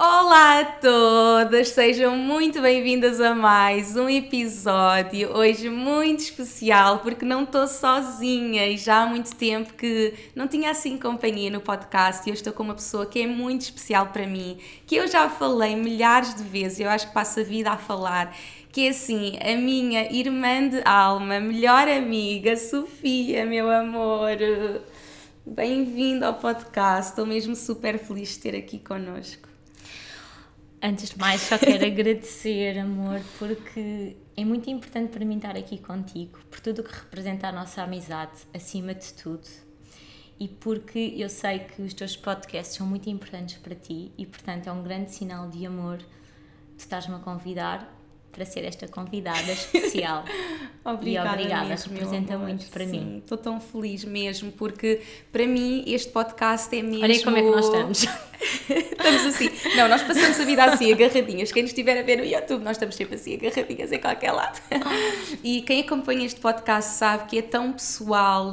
Olá a todas, sejam muito bem-vindas a mais um episódio. Hoje muito especial porque não estou sozinha e já há muito tempo que não tinha assim companhia no podcast e eu estou com uma pessoa que é muito especial para mim, que eu já falei milhares de vezes, eu acho que passo a vida a falar que é assim, a minha irmã de alma, melhor amiga, Sofia, meu amor. Bem-vindo ao podcast, estou mesmo super feliz de ter aqui connosco. Antes de mais, só quero agradecer, amor, porque é muito importante para mim estar aqui contigo, por tudo o que representa a nossa amizade, acima de tudo. E porque eu sei que os teus podcasts são muito importantes para ti e, portanto, é um grande sinal de amor tu estás-me a convidar para ser esta convidada especial. obrigada, e obrigada, mesmo, representa muito para Sim, mim. Estou tão feliz mesmo, porque para mim este podcast é mesmo. Olha como é que nós estamos. Estamos assim. Não, nós passamos a vida assim, agarradinhas. Quem nos estiver a ver no YouTube, nós estamos sempre assim, agarradinhas em qualquer lado. E quem acompanha este podcast sabe que é tão pessoal,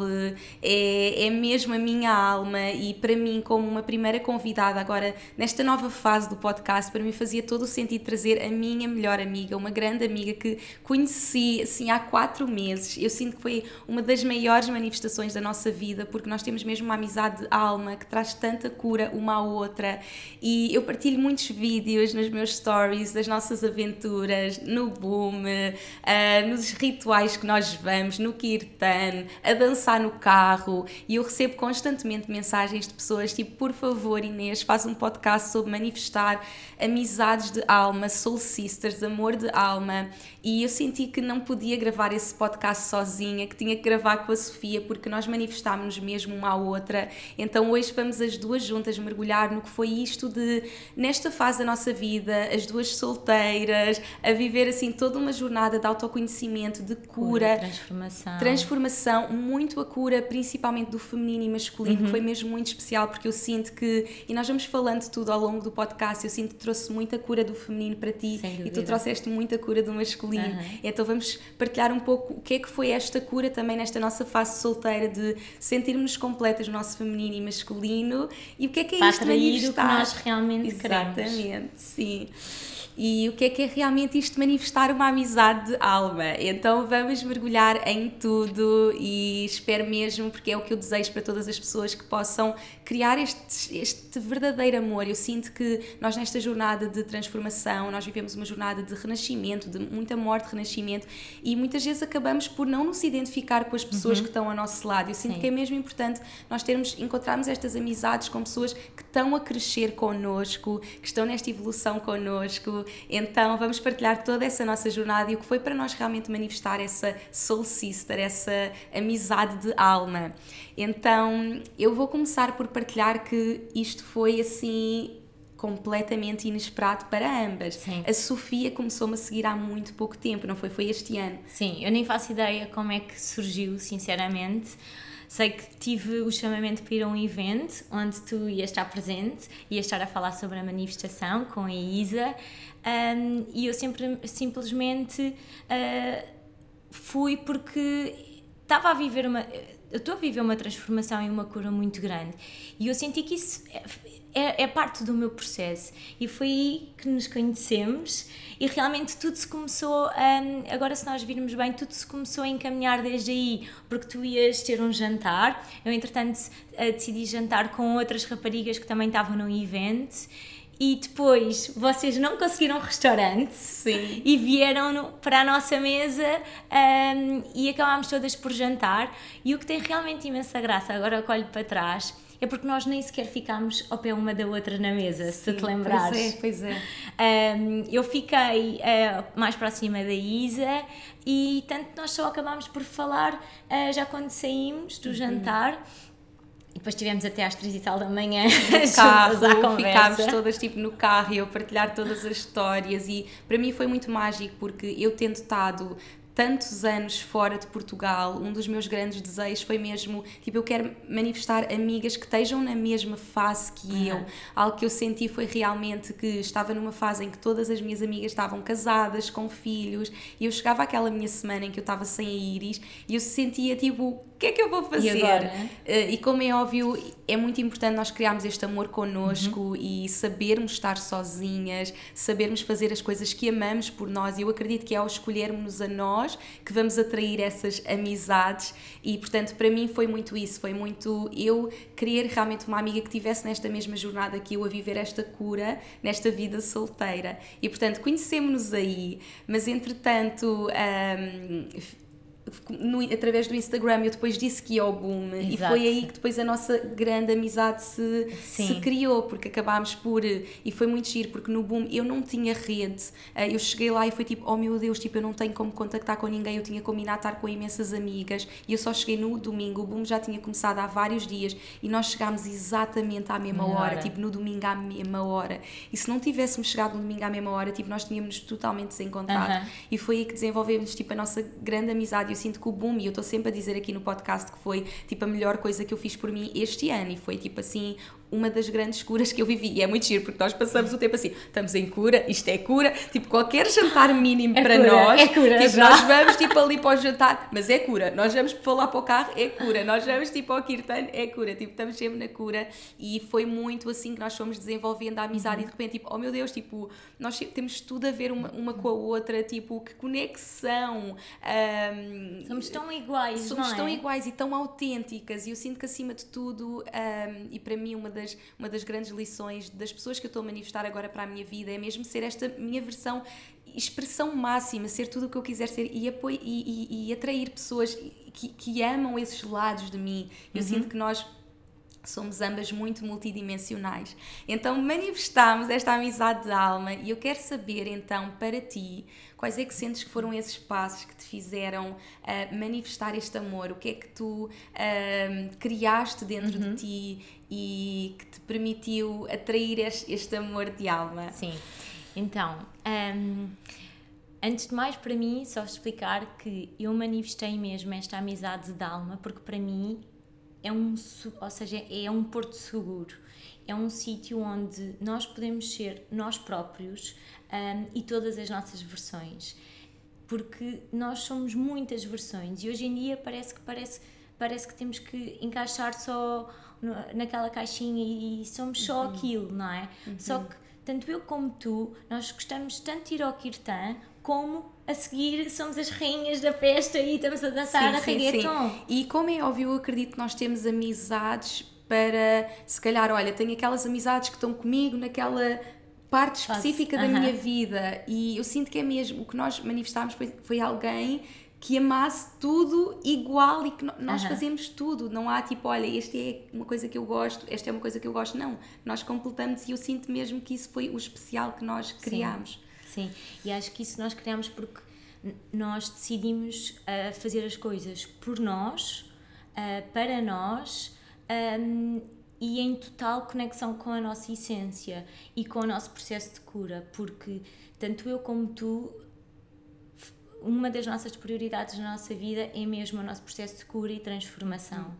é, é mesmo a minha alma. E para mim, como uma primeira convidada, agora nesta nova fase do podcast, para mim fazia todo o sentido trazer a minha melhor amiga, uma grande amiga que conheci assim há quatro meses. Eu sinto que foi uma das maiores manifestações da nossa vida, porque nós temos mesmo uma amizade de alma que traz tanta cura uma à outra. E eu partilho muitos vídeos nos meus stories das nossas aventuras no boom, uh, nos rituais que nós vamos, no kirtan, a dançar no carro. E eu recebo constantemente mensagens de pessoas tipo: por favor, Inês, faz um podcast sobre manifestar amizades de alma, soul sisters, amor de alma. E eu senti que não podia gravar esse podcast sozinha, que tinha que gravar com a Sofia, porque nós manifestámos mesmo uma à outra. Então hoje vamos as duas juntas mergulhar no que foi isto de, nesta fase da nossa vida, as duas solteiras, a viver assim toda uma jornada de autoconhecimento, de cura, cura transformação. transformação, muito a cura, principalmente do feminino e masculino, Uhum. que foi mesmo muito especial, porque eu sinto que, e nós vamos falando de tudo ao longo do podcast, eu sinto que trouxe muita cura do feminino para ti e tu trouxeste muita cura do masculino. Uhum. Então vamos partilhar um pouco o que é que foi esta cura também nesta nossa fase solteira de sentirmos completas no nosso feminino e masculino e o que é que é Para isto atrair o que nós realmente queremos. Exatamente, sim. E o que é que é realmente isto manifestar uma amizade de alma? Então vamos mergulhar em tudo e espero mesmo, porque é o que eu desejo para todas as pessoas que possam criar este, este verdadeiro amor. Eu sinto que nós nesta jornada de transformação, nós vivemos uma jornada de renascimento, de muita morte, renascimento e muitas vezes acabamos por não nos identificar com as pessoas que estão ao nosso lado. Eu sinto Sim. que é mesmo importante nós termos, encontrarmos estas amizades com pessoas que estão a crescer connosco, que estão nesta evolução connosco. Então vamos partilhar toda essa nossa jornada e o que foi para nós realmente manifestar essa soul sister, essa amizade de alma. Então eu vou começar por partilhar que isto foi assim completamente inesperado para ambas. Sim. A Sofia começou-me a seguir há muito pouco tempo, não foi? Foi este ano. Sim, eu nem faço ideia como é que surgiu, sinceramente. Sei que tive o chamamento para ir a um evento onde tu ias estar presente, ias estar a falar sobre a manifestação com a Isa, um, e eu sempre, simplesmente uh, fui porque estava a viver uma. Eu estou a viver uma transformação e uma cura muito grande, e eu senti que isso é, é, parte do meu processo, e foi aí que nos conhecemos e realmente tudo se começou, hum, agora se nós virmos bem, tudo se começou a encaminhar desde aí, porque tu ias ter um jantar, eu entretanto eh, decidi jantar com outras raparigas que também estavam no evento e depois vocês não conseguiram restaurante Sim. e vieram no, para a nossa mesa um, e acabámos todas por jantar. E o que tem realmente imensa graça, agora eu olho para trás, é porque nós nem sequer ficámos ao pé uma da outra na mesa, se tu te lembrares. Pois é, pois é. Um, eu fiquei uh, mais próxima da Isa e tanto nós só acabámos por falar uh, já quando saímos do uhum. jantar e depois tivemos até às três e tal da manhã no carro, ficámos todas tipo no carro e eu partilhar todas as histórias e para mim foi muito mágico porque eu tendo estado tantos anos fora de Portugal, um dos meus grandes desejos foi mesmo, tipo, eu quero manifestar amigas que estejam na mesma fase que uhum. eu. Algo que eu senti foi realmente que estava numa fase em que todas as minhas amigas estavam casadas, com filhos, e eu chegava àquela minha semana em que eu estava sem a Iris e eu sentia tipo, o que é que eu vou fazer? E? Uh, e como é óbvio, é muito importante nós criarmos este amor connosco uhum. e sabermos estar sozinhas, sabermos fazer as coisas que amamos por nós. E eu acredito que é ao escolhermos a nós que vamos atrair essas amizades. E portanto, para mim foi muito isso. Foi muito eu querer realmente uma amiga que tivesse nesta mesma jornada que eu a viver esta cura, nesta vida solteira. E portanto, conhecemos-nos aí, mas entretanto. Um, no, através do Instagram eu depois disse que ia ao boom. Exato. e foi aí que depois a nossa grande amizade se, se criou porque acabámos por e foi muito giro porque no boom eu não tinha rede. Eh, eu cheguei lá e foi tipo oh meu Deus tipo eu não tenho como contactar com ninguém eu tinha combinado estar com imensas amigas. E eu só cheguei no domingo o boom já tinha começado há vários dias e nós chegámos exatamente à mesma hora, hora, tipo no domingo à mesma hora. E se não tivéssemos chegado no domingo à mesma hora tipo nós tínhamos totalmente desencontrado. Uh -huh. e foi aí que desenvolvemos tipo a nossa grande amizade eu sinto que o boom, e eu estou sempre a dizer aqui no podcast que foi tipo a melhor coisa que eu fiz por mim este ano e foi tipo assim uma das grandes curas que eu vivi. E é muito giro, porque nós passamos o tempo assim, estamos em cura, isto é cura, tipo, qualquer jantar mínimo é para cura, nós, é cura, tipo, nós vamos tipo ali para o jantar, mas é cura, nós vamos para lá para o carro, é cura, nós vamos tipo ao Kirtan, é cura, tipo, estamos sempre na cura e foi muito assim que nós fomos desenvolvendo a amizade uhum. e de repente, tipo, oh meu Deus, tipo, nós temos tudo a ver uma, uma com a outra, tipo, que conexão. Um, somos tão iguais, Somos é? tão iguais e tão autênticas e eu sinto que acima de tudo, um, e para mim uma das uma das grandes lições das pessoas que eu estou a manifestar agora para a minha vida é mesmo ser esta minha versão expressão máxima, ser tudo o que eu quiser ser e, apoio, e, e, e atrair pessoas que, que amam esses lados de mim. Eu uhum. sinto que nós somos ambas muito multidimensionais. Então manifestamos esta amizade de alma e eu quero saber então para ti quais é que sentes que foram esses passos que te fizeram uh, manifestar este amor, o que é que tu uh, criaste dentro uhum. de ti e que te permitiu atrair este, este amor de alma. Sim, então... Um Antes de mais, para mim, só explicar que eu manifestei mesmo esta amizade de alma, porque para mim é um, ou seja, é um porto seguro, é um sítio onde nós podemos ser nós próprios um, e todas as nossas versões, porque nós somos muitas versões e hoje em dia parece que parece parece que temos que encaixar só naquela caixinha e somos só uhum. aquilo, não é? Uhum. Só que tanto eu como tu, nós gostamos tanto de ir ao kirtan como a seguir somos as rainhas da festa e estamos a dançar sim, a reggaeton. Sim. E como é óbvio, eu acredito que nós temos amizades para, se calhar, olha, tenho aquelas amizades que estão comigo naquela parte específica da minha vida e eu sinto que é mesmo, o que nós manifestámos foi, foi alguém que amasse tudo igual e que nós fazemos tudo. Não há tipo, olha, este é uma coisa que eu gosto, esta é uma coisa que eu gosto. Não, nós completamos e eu sinto mesmo que isso foi o especial que nós criámos. Sim. Sim, e acho que isso nós criamos porque nós decidimos uh, fazer as coisas por nós, uh, para nós um, e em total conexão com a nossa essência e com o nosso processo de cura, porque tanto eu como tu, uma das nossas prioridades na nossa vida é mesmo o nosso processo de cura e transformação.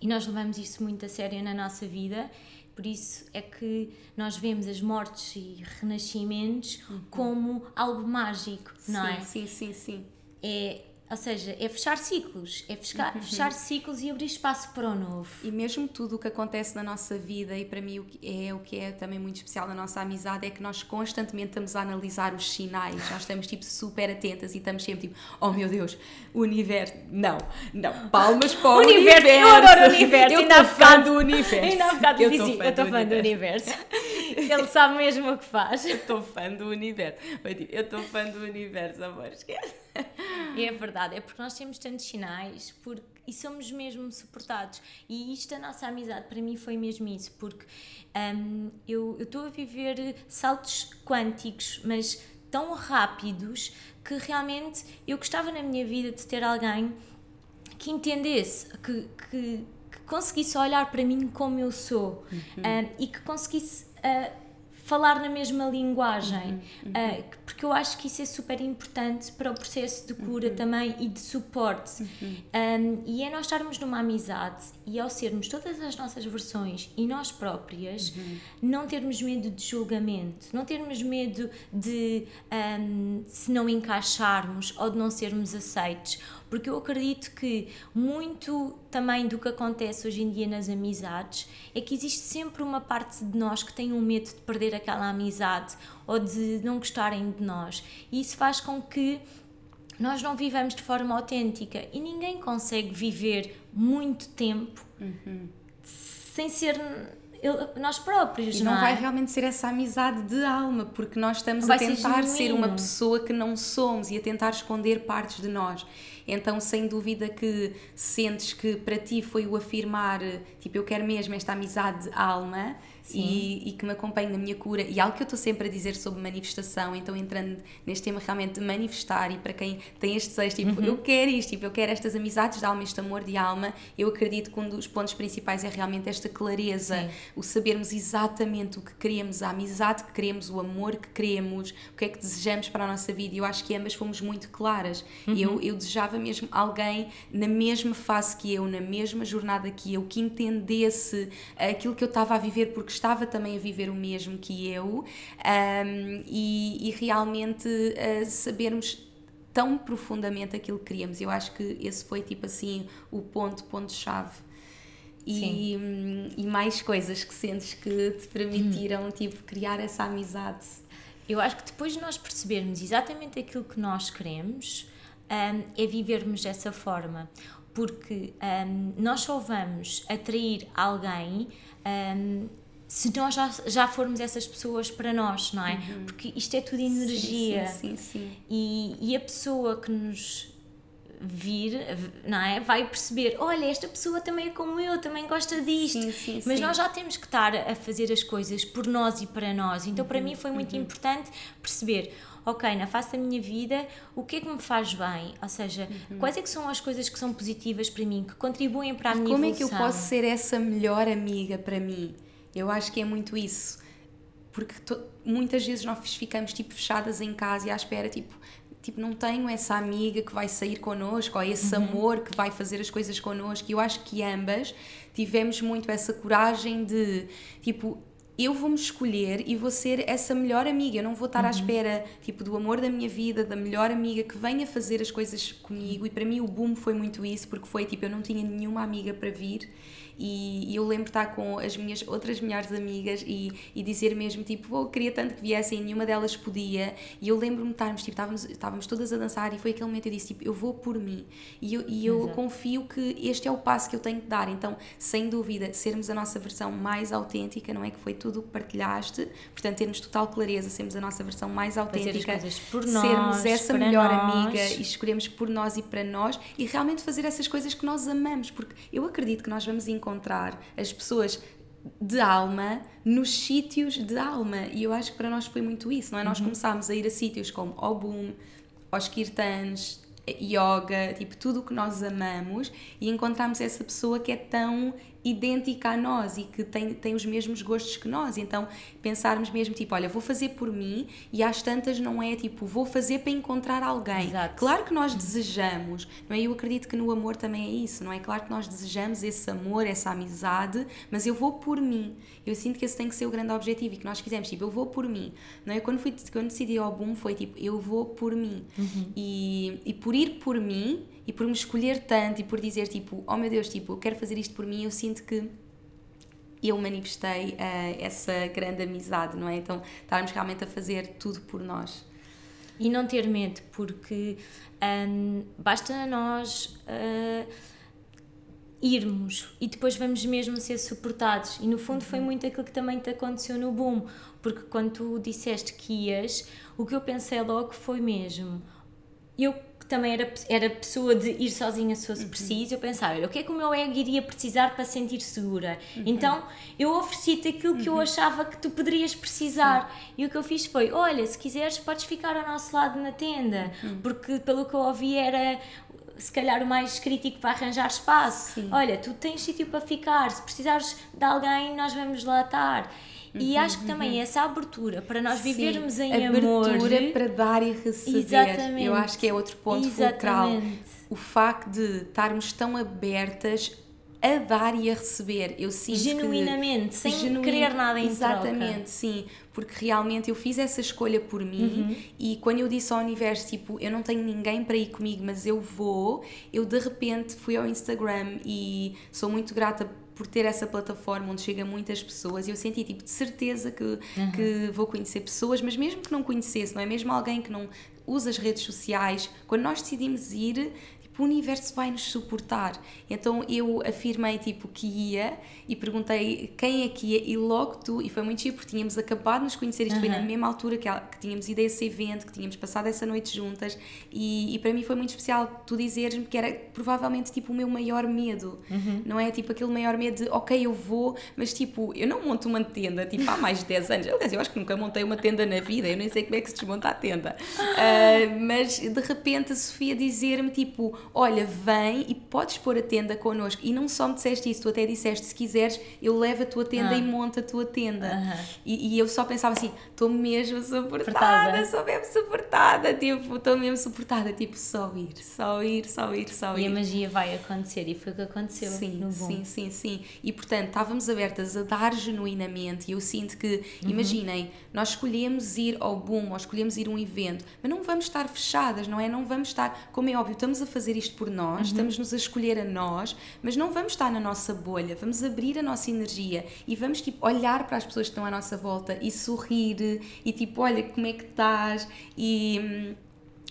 E nós levamos isso muito a sério na nossa vida por isso é que nós vemos as mortes e renascimentos uhum. como algo mágico, sim, não é? Sim, sim, sim. É, Ou seja, é fechar ciclos, é fechar, fechar ciclos e abrir espaço para o novo. E mesmo tudo o que acontece na nossa vida, e para mim o que é o que é também muito especial na nossa amizade, é que nós constantemente estamos a analisar os sinais, nós estamos tipo super atentas e estamos sempre tipo, oh meu Deus, o universo, não, não, palmas para o, O universo, eu adoro o universo, eu ainda fã do universo. Ainda há bocado eu estou fã do universo. Ele sabe mesmo o que faz. Eu estou fã do universo. Tipo, eu estou fã do universo, amor, esquece. É verdade, é porque nós temos tantos sinais porque, e somos mesmo suportados. E isto, a nossa amizade, para mim foi mesmo isso, porque hum, eu estou a viver saltos quânticos, mas tão rápidos que realmente eu gostava na minha vida de ter alguém que entendesse, que, que, que conseguisse olhar para mim como eu sou ah, e que conseguisse ah, falar na mesma linguagem, Ah, porque eu acho que isso é super importante para o processo de cura também e de suporte. Um, e é nós estarmos numa amizade e ao sermos todas as nossas versões e nós próprias, não termos medo de julgamento, não termos medo de um, se não encaixarmos ou de não sermos aceitos, porque eu acredito que muito também do que acontece hoje em dia nas amizades é que existe sempre uma parte de nós que tem um medo de perder aquela amizade ou de não gostarem de nós. E isso faz com que nós não vivamos de forma autêntica e ninguém consegue viver muito tempo sem ser nós próprios, E não, não é? vai realmente ser essa amizade de alma, porque nós estamos Vai a ser tentar ser, genuíno. uma pessoa que não somos e a tentar esconder partes de nós. Então, sem dúvida que sentes que para ti foi o afirmar, tipo, eu quero mesmo esta amizade de alma e, e que me acompanhe na minha cura. E algo que eu estou sempre a dizer sobre manifestação, então entrando neste tema realmente de manifestar e para quem tem este desejo, tipo, Uhum. eu quero isto, tipo, eu quero estas amizades de alma, este amor de alma, eu acredito que um dos pontos principais é realmente esta clareza, Sim. o sabermos exatamente o que queremos, a amizade que queremos, o amor que queremos, o que é que desejamos para a nossa vida. Eu acho que ambas fomos muito claras. Eu, eu desejava mesmo alguém na mesma fase que eu, na mesma jornada que eu, que entendesse aquilo que eu estava a viver, porque estava também a viver o mesmo que eu, ahm, e, e realmente ah, sabermos tão profundamente aquilo que queríamos. Eu acho que esse foi tipo assim o ponto, ponto-chave. E, hum, e mais coisas que sentes que te permitiram tipo, criar essa amizade. Eu acho que depois de nós percebermos exatamente aquilo que nós queremos, hum, é vivermos dessa forma. Porque hum, nós só vamos atrair alguém hum, se nós já, já formos essas pessoas para nós, não é? Porque isto é tudo energia. Uhum. Sim, sim, sim. E, e a pessoa que nos vir, não é? Vai perceber, olha, esta pessoa também é como eu, também gosta disto. Sim, sim, Mas sim. nós já temos que estar a fazer as coisas por nós e para nós. Então, Uhum, para mim foi muito importante perceber, ok, na face da minha vida, o que é que me faz bem? Ou seja, quais é que são as coisas que são positivas para mim, que contribuem para a minha Como é evolução? que eu posso ser essa melhor amiga para mim? Eu acho que é muito isso. Porque muitas vezes nós ficamos tipo fechadas em casa e à espera, tipo, tipo, não tenho essa amiga que vai sair connosco, ou esse amor que vai fazer as coisas connosco. E eu acho que ambas tivemos muito essa coragem de, tipo, eu vou-me escolher e vou ser essa melhor amiga. Eu não vou estar à espera, tipo, do amor da minha vida, da melhor amiga que venha fazer as coisas comigo. E para mim o boom foi muito isso, porque foi, tipo, eu não tinha nenhuma amiga para vir. E, e eu lembro estar com as minhas outras melhores amigas e, e dizer mesmo, tipo, oh, queria tanto que viessem e nenhuma delas podia. E eu lembro-me estarmos, tipo, estávamos, estávamos todas a dançar e foi aquele momento que eu disse, tipo, eu vou por mim. E eu, e eu Exato. confio que este é o passo que eu tenho que dar. Então, sem dúvida, sermos a nossa versão mais autêntica, não é? Que foi tudo o que partilhaste. Portanto, termos total clareza, sermos a nossa versão mais autêntica. por sermos nós, essa melhor nós. amiga e escolhemos por nós e para nós e realmente fazer essas coisas que nós amamos. Porque eu acredito que nós vamos encontrar as pessoas de alma nos sítios de alma. E eu acho que para nós foi muito isso, não é? Nós começámos a ir a sítios como o Boom, aos kirtans, yoga, tipo tudo o que nós amamos e encontramos essa pessoa que é tão idêntica a nós e que tem, tem os mesmos gostos que nós. Então, pensarmos mesmo, tipo, olha, vou fazer por mim e às tantas não é tipo, vou fazer para encontrar alguém. Exato. Claro que nós desejamos, não é? Eu acredito que no amor também é isso, não é? Claro que nós desejamos esse amor, essa amizade, mas eu vou por mim. Eu sinto que esse tem que ser o grande objetivo e que nós fizemos, tipo, eu vou por mim. Não é? Quando, fui, quando decidi ao boom foi tipo, eu vou por mim. Uhum. E, e por ir por mim e por me escolher tanto e por dizer tipo, oh meu Deus, tipo, eu quero fazer isto por mim, eu sinto que eu manifestei uh, essa grande amizade, não é? Então, estarmos realmente a fazer tudo por nós. E não ter medo, porque um, basta nós uh, irmos e depois vamos mesmo ser suportados. E no fundo foi muito aquilo que também te aconteceu no boom, porque quando tu disseste que ias, o que eu pensei logo foi mesmo. Eu que também era, era pessoa de ir sozinha se fosse preciso, eu pensava, olha, o que é que o meu ego iria precisar para sentir segura? Então eu ofereci-te aquilo que eu achava que tu poderias precisar. E o que eu fiz foi, olha, se quiseres podes ficar ao nosso lado na tenda, porque pelo que eu ouvi era se calhar o mais crítico para arranjar espaço. Sim. Olha, tu tens sítio para ficar, se precisares de alguém, nós vamos lá estar. E acho que também essa abertura para nós vivermos Sim, em abertura amor. para dar e receber. Exatamente. Eu acho que é outro ponto fulcral. Exatamente. O facto de estarmos tão abertas a dar e a receber. Eu sinto que- Genuinamente, sem Genuíno- querer nada em Exatamente, troca. sim, porque realmente eu fiz essa escolha por mim Uhum. e quando eu disse ao universo, tipo, eu não tenho ninguém para ir comigo, mas eu vou, eu de repente fui ao Instagram e sou muito grata por ter essa plataforma onde chega muitas pessoas e eu senti tipo de certeza que, Uhum. que vou conhecer pessoas, mas mesmo que não conhecesse, não é mesmo alguém que não usa as redes sociais, quando nós decidimos ir, o universo vai nos suportar. Então eu afirmei tipo que ia e perguntei quem é que ia e logo tu, e foi muito giro porque tínhamos acabado de nos conhecer, isto foi na mesma altura que, que tínhamos ido a esse evento, que tínhamos passado essa noite juntas e, e para mim foi muito especial tu dizeres-me que era provavelmente tipo o meu maior medo, não é tipo aquele maior medo de ok eu vou, mas tipo eu não monto uma tenda tipo há mais de 10 anos, aliás eu acho que nunca montei uma tenda na vida, eu nem sei como é que se desmonta a tenda, Ah, mas de repente a Sofia dizer-me tipo olha vem e podes pôr a tenda connosco e não só me disseste isso, tu até disseste se quiseres eu levo a tua tenda Ah. e monto a tua tenda Aham. e, e eu só pensava assim, estou mesmo suportada, sou mesmo suportada, tipo, estou mesmo suportada, tipo, só ir, só ir, só ir, só E a ir. magia vai acontecer e foi o que aconteceu Sim, sim, sim, sim. E portanto, estávamos abertas a dar genuinamente. E eu sinto que, Uhum. imaginem, nós escolhemos ir ao boom ou escolhemos ir a um evento, mas não vamos estar fechadas, não é? Não vamos estar, como é óbvio, estamos a fazer isto por nós, Uhum. estamos-nos a escolher a nós, mas não vamos estar na nossa bolha, vamos abrir a nossa energia e vamos tipo olhar para as pessoas que estão à nossa volta e sorrir e tipo, olha como é que estás e.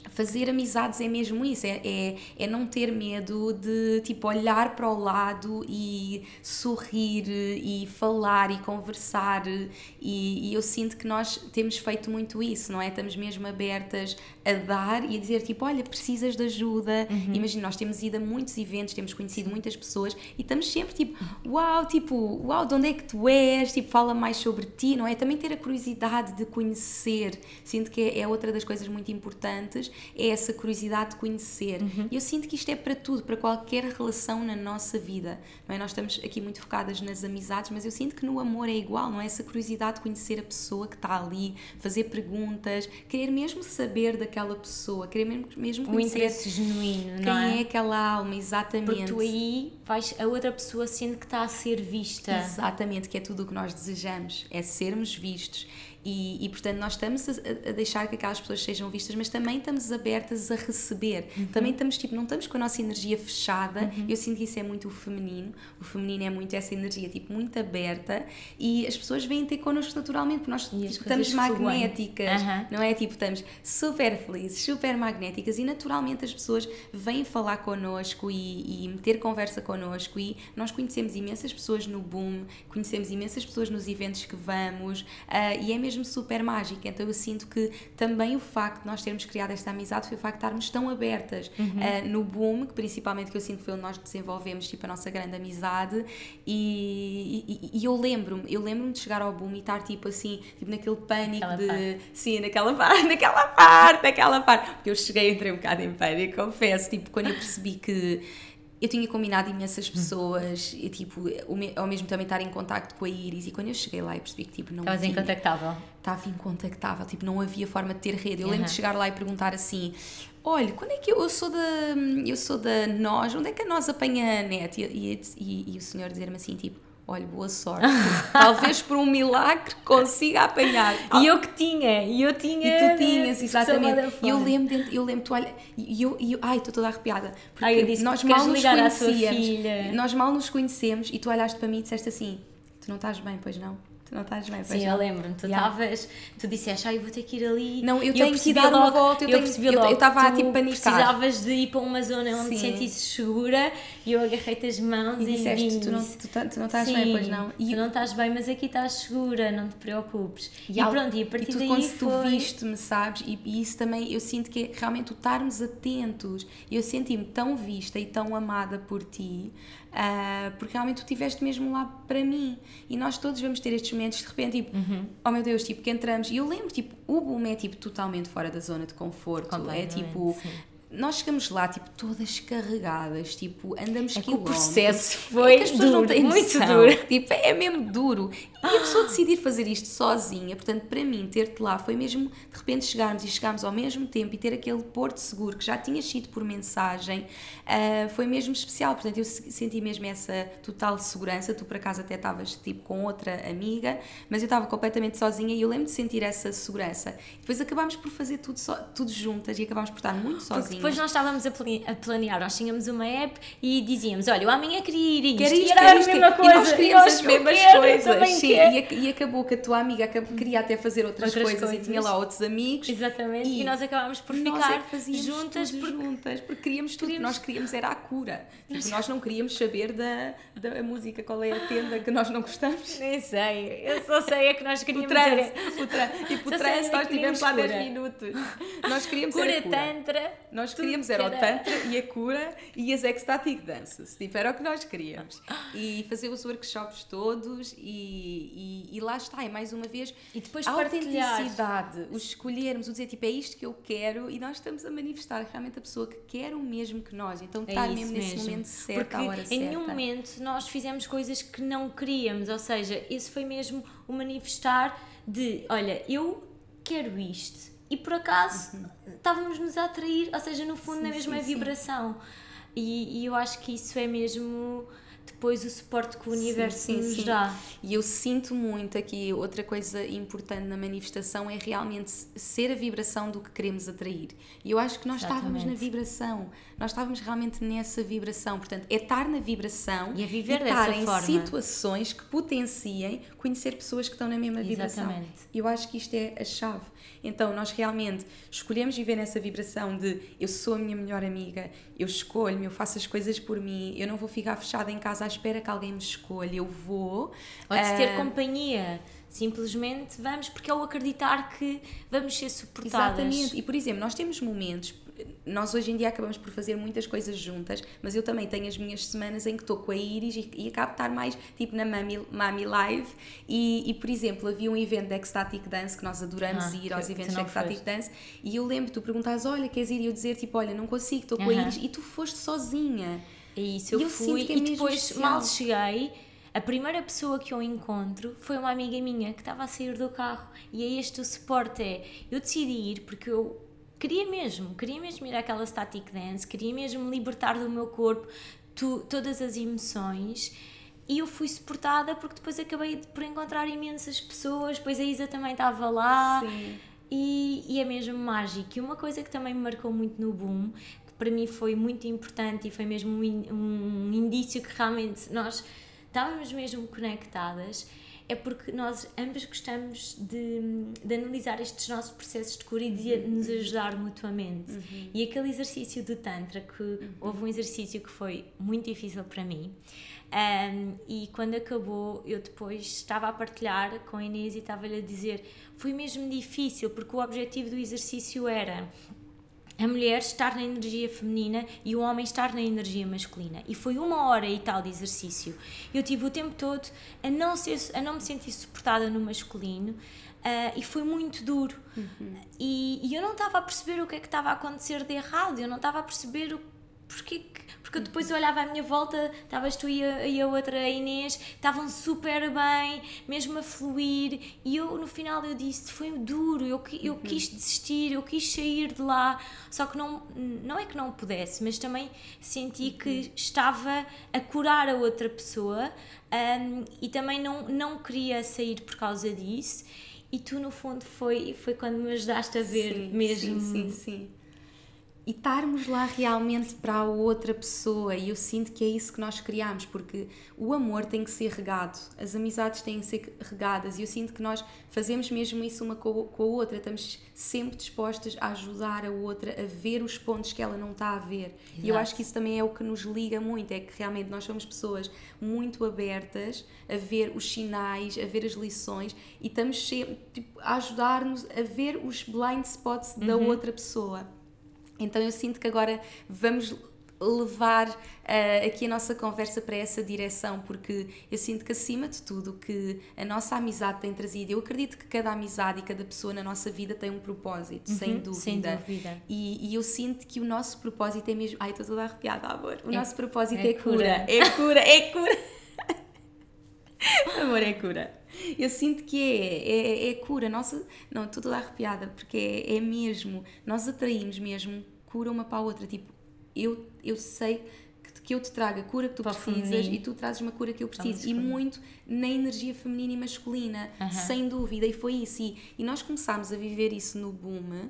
Fazer amizades é mesmo isso, é, é, é não ter medo de tipo olhar para o lado e sorrir e falar e conversar e, e eu sinto que nós temos feito muito isso, não é? Estamos mesmo abertas a dar e a dizer tipo, olha, precisas de ajuda. Imagina, nós temos ido a muitos eventos, temos conhecido muitas pessoas e estamos sempre tipo, uau, tipo, uau, de onde é que tu és? Tipo, fala mais sobre ti, não é? Também ter a curiosidade de conhecer. Sinto que é, é outra das coisas muito importantes, é essa curiosidade de conhecer. E eu sinto que isto é para tudo, para qualquer relação na nossa vida, não é? Nós estamos aqui muito focadas nas amizades, mas eu sinto que no amor é igual, não é? Essa curiosidade de conhecer a pessoa que está ali, fazer perguntas, querer mesmo saber daquela pessoa, querer mesmo, mesmo O conhecer interesse genuíno, quem não é? é aquela alma, exatamente. Porque tu aí vais, a outra pessoa sente que está a ser vista. Exatamente, que é tudo o que nós desejamos, é sermos vistos. E, e, portanto nós estamos a, a deixar que aquelas pessoas sejam vistas, mas também estamos abertas a receber. Também estamos tipo, não estamos com a nossa energia fechada. Eu sinto que isso é muito o feminino. O feminino é muito essa energia tipo muito aberta e as pessoas vêm ter connosco naturalmente, porque nós tipo, estamos magnéticas, Aham. não é? Tipo, estamos super felizes, super magnéticas e naturalmente as pessoas vêm falar connosco e, e meter conversa connosco e nós conhecemos imensas pessoas no boom, conhecemos imensas pessoas nos eventos que vamos ah, e é mesmo super mágico. Então eu sinto que também o facto de nós termos criado esta amizade foi o facto de estarmos tão abertas ah, no boom, que principalmente que eu sinto que foi onde nós desenvolvemos tipo a nossa grande amizade e, e- e eu lembro-me, eu lembro-me de chegar ao boom e estar tipo assim, tipo naquele pânico Naquela de parte. sim, naquela parte, naquela parte, naquela parte, porque eu cheguei, entrei um bocado em pânico, confesso, tipo, quando eu percebi que eu tinha combinado imensas pessoas e tipo, ao mesmo também estar em contacto com a Iris e quando eu cheguei lá e percebi que tipo não Estavas tinha, incontactável. estava incontactável, tipo, não havia forma de ter rede. Eu lembro Aham. de chegar lá e perguntar assim: olha, quando é que eu, eu sou da eu sou da nós, onde é que a nós apanha a net? E, e, e- e o senhor dizer-me assim, tipo, olha, boa sorte. Talvez por um milagre consiga apanhar. E eu que tinha, e eu tinha. E tu tinhas, exatamente. E eu lembro, eu lembro, tu olha, e eu, eu, ai, estou toda arrepiada. Porque Ai, eu disse, nós mal nos conhecíamos. Nós mal nos conhecemos e tu olhaste para mim e disseste assim: Tu não estás bem, pois não? Não estás bem, Sim, eu lembro-me. Tu Yeah. estavas, tu disseste, ah, eu vou ter que ir ali. Não, eu E tenho que dar uma volta, eu Eu tenho- percebi eu- logo. eu estava a, tipo, panicar. Precisavas de ir para uma zona onde te Sim. sentisses segura e eu agarrei-te as mãos E e, disseste: tu não, tu, tu não estás Sim, bem, pois não? tu não estás bem, mas aqui estás segura, não te preocupes. E, al- pronto, e a partir e tu, daí quando foi... tu viste-me, sabes? E, e isso também, eu sinto que é realmente o estarmos atentos. Eu senti-me tão vista e tão amada por ti, ah, porque realmente tu estiveste mesmo lá para mim. E nós todos vamos ter estes momentos de repente, tipo, Uhum. oh meu Deus, tipo, que entramos. E eu lembro, tipo, o boom é tipo totalmente fora da zona de conforto. É tipo. sim. Nós chegamos lá, tipo, todas carregadas, tipo, andamos É que o processo É foi que as pessoas não duro, têm muito noção. duro. Tipo, é mesmo duro. E a pessoa decidir fazer isto sozinha, portanto, para mim, ter-te lá foi mesmo, de repente, chegarmos e chegarmos ao mesmo tempo e ter aquele porto seguro que já tinha sido por mensagem, ah, foi mesmo especial. Portanto, eu se- senti mesmo essa total segurança. Tu, por acaso, até estavas, tipo, com outra amiga, mas eu estava completamente sozinha e eu lembro de sentir essa segurança. Depois acabámos por fazer tudo, só, tudo juntas e acabámos por estar muito sozinhas. Depois nós estávamos a, a planear, nós tínhamos uma app e dizíamos, olha, eu amanhã queria ir isto, Quer e isto, era quer a isto, mesma quer- coisa, E nós queríamos as mesmas quero, coisas. Sim, quero. e, e acabou que a tua amiga acab- queria até fazer outras, Outras coisas, e coisas. tinha lá outros amigos. Exatamente, e, E nós acabámos por nós ficar é juntas porque juntas, porque queríamos tudo, queríamos- nós queríamos era a cura. Tipo, nós não queríamos saber da, da música, qual é a tenda que nós não gostamos. Nem sei, eu só sei é que nós O queríamos trance, era o trance, tipo, o sei trance, nós tivemos lá 10 cura. minutos. Nós queríamos cura cura. tantra. Nós tudo queríamos que era o Tantra e a cura e as ecstatic dances. Tipo, era o que nós queríamos. E fazer os workshops todos e, e, e lá está, e mais uma vez, E depois a autenticidade, o escolhermos, o dizer tipo, é isto que eu quero e nós estamos a manifestar realmente a pessoa que quer o mesmo que nós. Então É estar isso mesmo nesse mesmo. momento certo, Porque à hora em certa. nenhum momento nós fizemos coisas que não queríamos, ou seja, esse foi mesmo o manifestar de, olha, eu quero isto. E por acaso estávamos nos a atrair, ou seja, no fundo Uhum. Sim, na mesma sim, sim. vibração. E, e eu acho que isso é mesmo depois o suporte que o universo sim, nos sim. dá. E eu sinto muito aqui, outra coisa importante na manifestação é realmente ser a vibração do que queremos atrair. E eu acho que nós estávamos na Exatamente. vibração, nós estávamos realmente nessa vibração. Portanto, é estar na vibração E é viver estar dessa em forma. situações que potenciem conhecer pessoas que estão na mesma vibração. Exatamente. Eu acho que isto é a chave. Então, nós realmente escolhemos viver nessa vibração de eu sou a minha melhor amiga, eu escolho-me, eu faço as coisas por mim, eu não vou ficar fechada em casa à espera que alguém me escolha, eu vou. Ou de ter Ah, companhia. Simplesmente vamos, porque é o acreditar que vamos ser suportadas. Exatamente. E, por exemplo, nós temos momentos. Nós hoje em dia acabamos por fazer muitas coisas juntas, mas eu também tenho as minhas semanas em que estou com a Iris e, e acabo de estar mais tipo na Mami, Mami Live. E, e, por exemplo, havia um evento de Ecstatic Dance que nós adoramos Ah, ir aos eventos de Ecstatic foste. Dance. E eu lembro, tu perguntas, olha, queres ir? E eu dizer tipo, olha, não consigo, estou com a Aham. Iris. E tu foste sozinha. É isso, eu, eu fui é e depois especial. mal cheguei. A primeira pessoa que eu encontro foi uma amiga minha que estava a sair do carro e é este o suporte é, eu decidi ir porque eu queria mesmo, queria mesmo ir àquela static dance, queria mesmo libertar do meu corpo tu- todas as emoções e eu fui suportada porque depois acabei por encontrar imensas pessoas, depois a Isa também estava lá Sim. e, e é mesmo mágico. E uma coisa que também me marcou muito no boom, para mim foi muito importante e foi mesmo um, um indício que realmente nós estávamos mesmo conectadas, é porque nós ambas gostamos de, de analisar estes nossos processos de cura e de nos ajudar mutuamente. E aquele exercício do Tantra, que houve um exercício que foi muito difícil para mim. Um, e quando acabou, eu depois estava a partilhar com a Inês e estava-lhe a dizer: foi mesmo difícil, porque o objetivo do exercício era a mulher estar na energia feminina e o homem estar na energia masculina. E foi uma hora e tal de exercício. Eu tive o tempo todo a não, ser, a não me sentir suportada no masculino. ah, e foi muito duro. E, e eu não estava a perceber o que é que estava a acontecer de errado, eu não estava a perceber o porquê que porque depois eu olhava à minha volta, estavas tu e a, e a outra a Inês, estavam super bem, mesmo a fluir, e eu no final eu disse, foi duro, eu, eu uhum. quis desistir, eu quis sair de lá, só que não, não é que não pudesse, mas também senti que uhum. estava a curar a outra pessoa um, e também não, não queria sair por causa disso. E tu, no fundo, foi, foi quando me ajudaste a ver sim, mesmo. Sim, sim, sim e estarmos lá realmente para a outra pessoa. E eu sinto que é isso que nós criamos, porque o amor tem que ser regado, as amizades têm que ser regadas. E eu sinto que nós fazemos mesmo isso uma com a outra, estamos sempre dispostas a ajudar a outra a ver os pontos que ela não está a ver. Exato. E eu acho que isso também é o que nos liga muito: é que realmente nós somos pessoas muito abertas a ver os sinais, a ver as lições e estamos sempre tipo, a ajudar-nos a ver os blind spots uhum. da outra pessoa. Então eu sinto que agora vamos levar uh, aqui a nossa conversa para essa direção, porque eu sinto que acima de tudo que a nossa amizade tem trazido, eu acredito que cada amizade e cada pessoa na nossa vida tem um propósito, uhum, sem dúvida. Sem dúvida. E, e, eu sinto que o nosso propósito é mesmo. Ai, estou toda arrepiada, amor. O é, nosso propósito é, é cura. cura. É cura, é cura. amor, é cura. Eu sinto que é, é, é cura. Nossa, não, estou toda arrepiada, porque é, é mesmo. Nós atraímos mesmo cura uma para a outra. Tipo, eu, eu sei que, que eu te trago a cura que tu para precisas e tu trazes uma cura que eu preciso. E muito na energia feminina e masculina, sem dúvida. E foi isso. E, e nós começámos a viver isso no boom uh,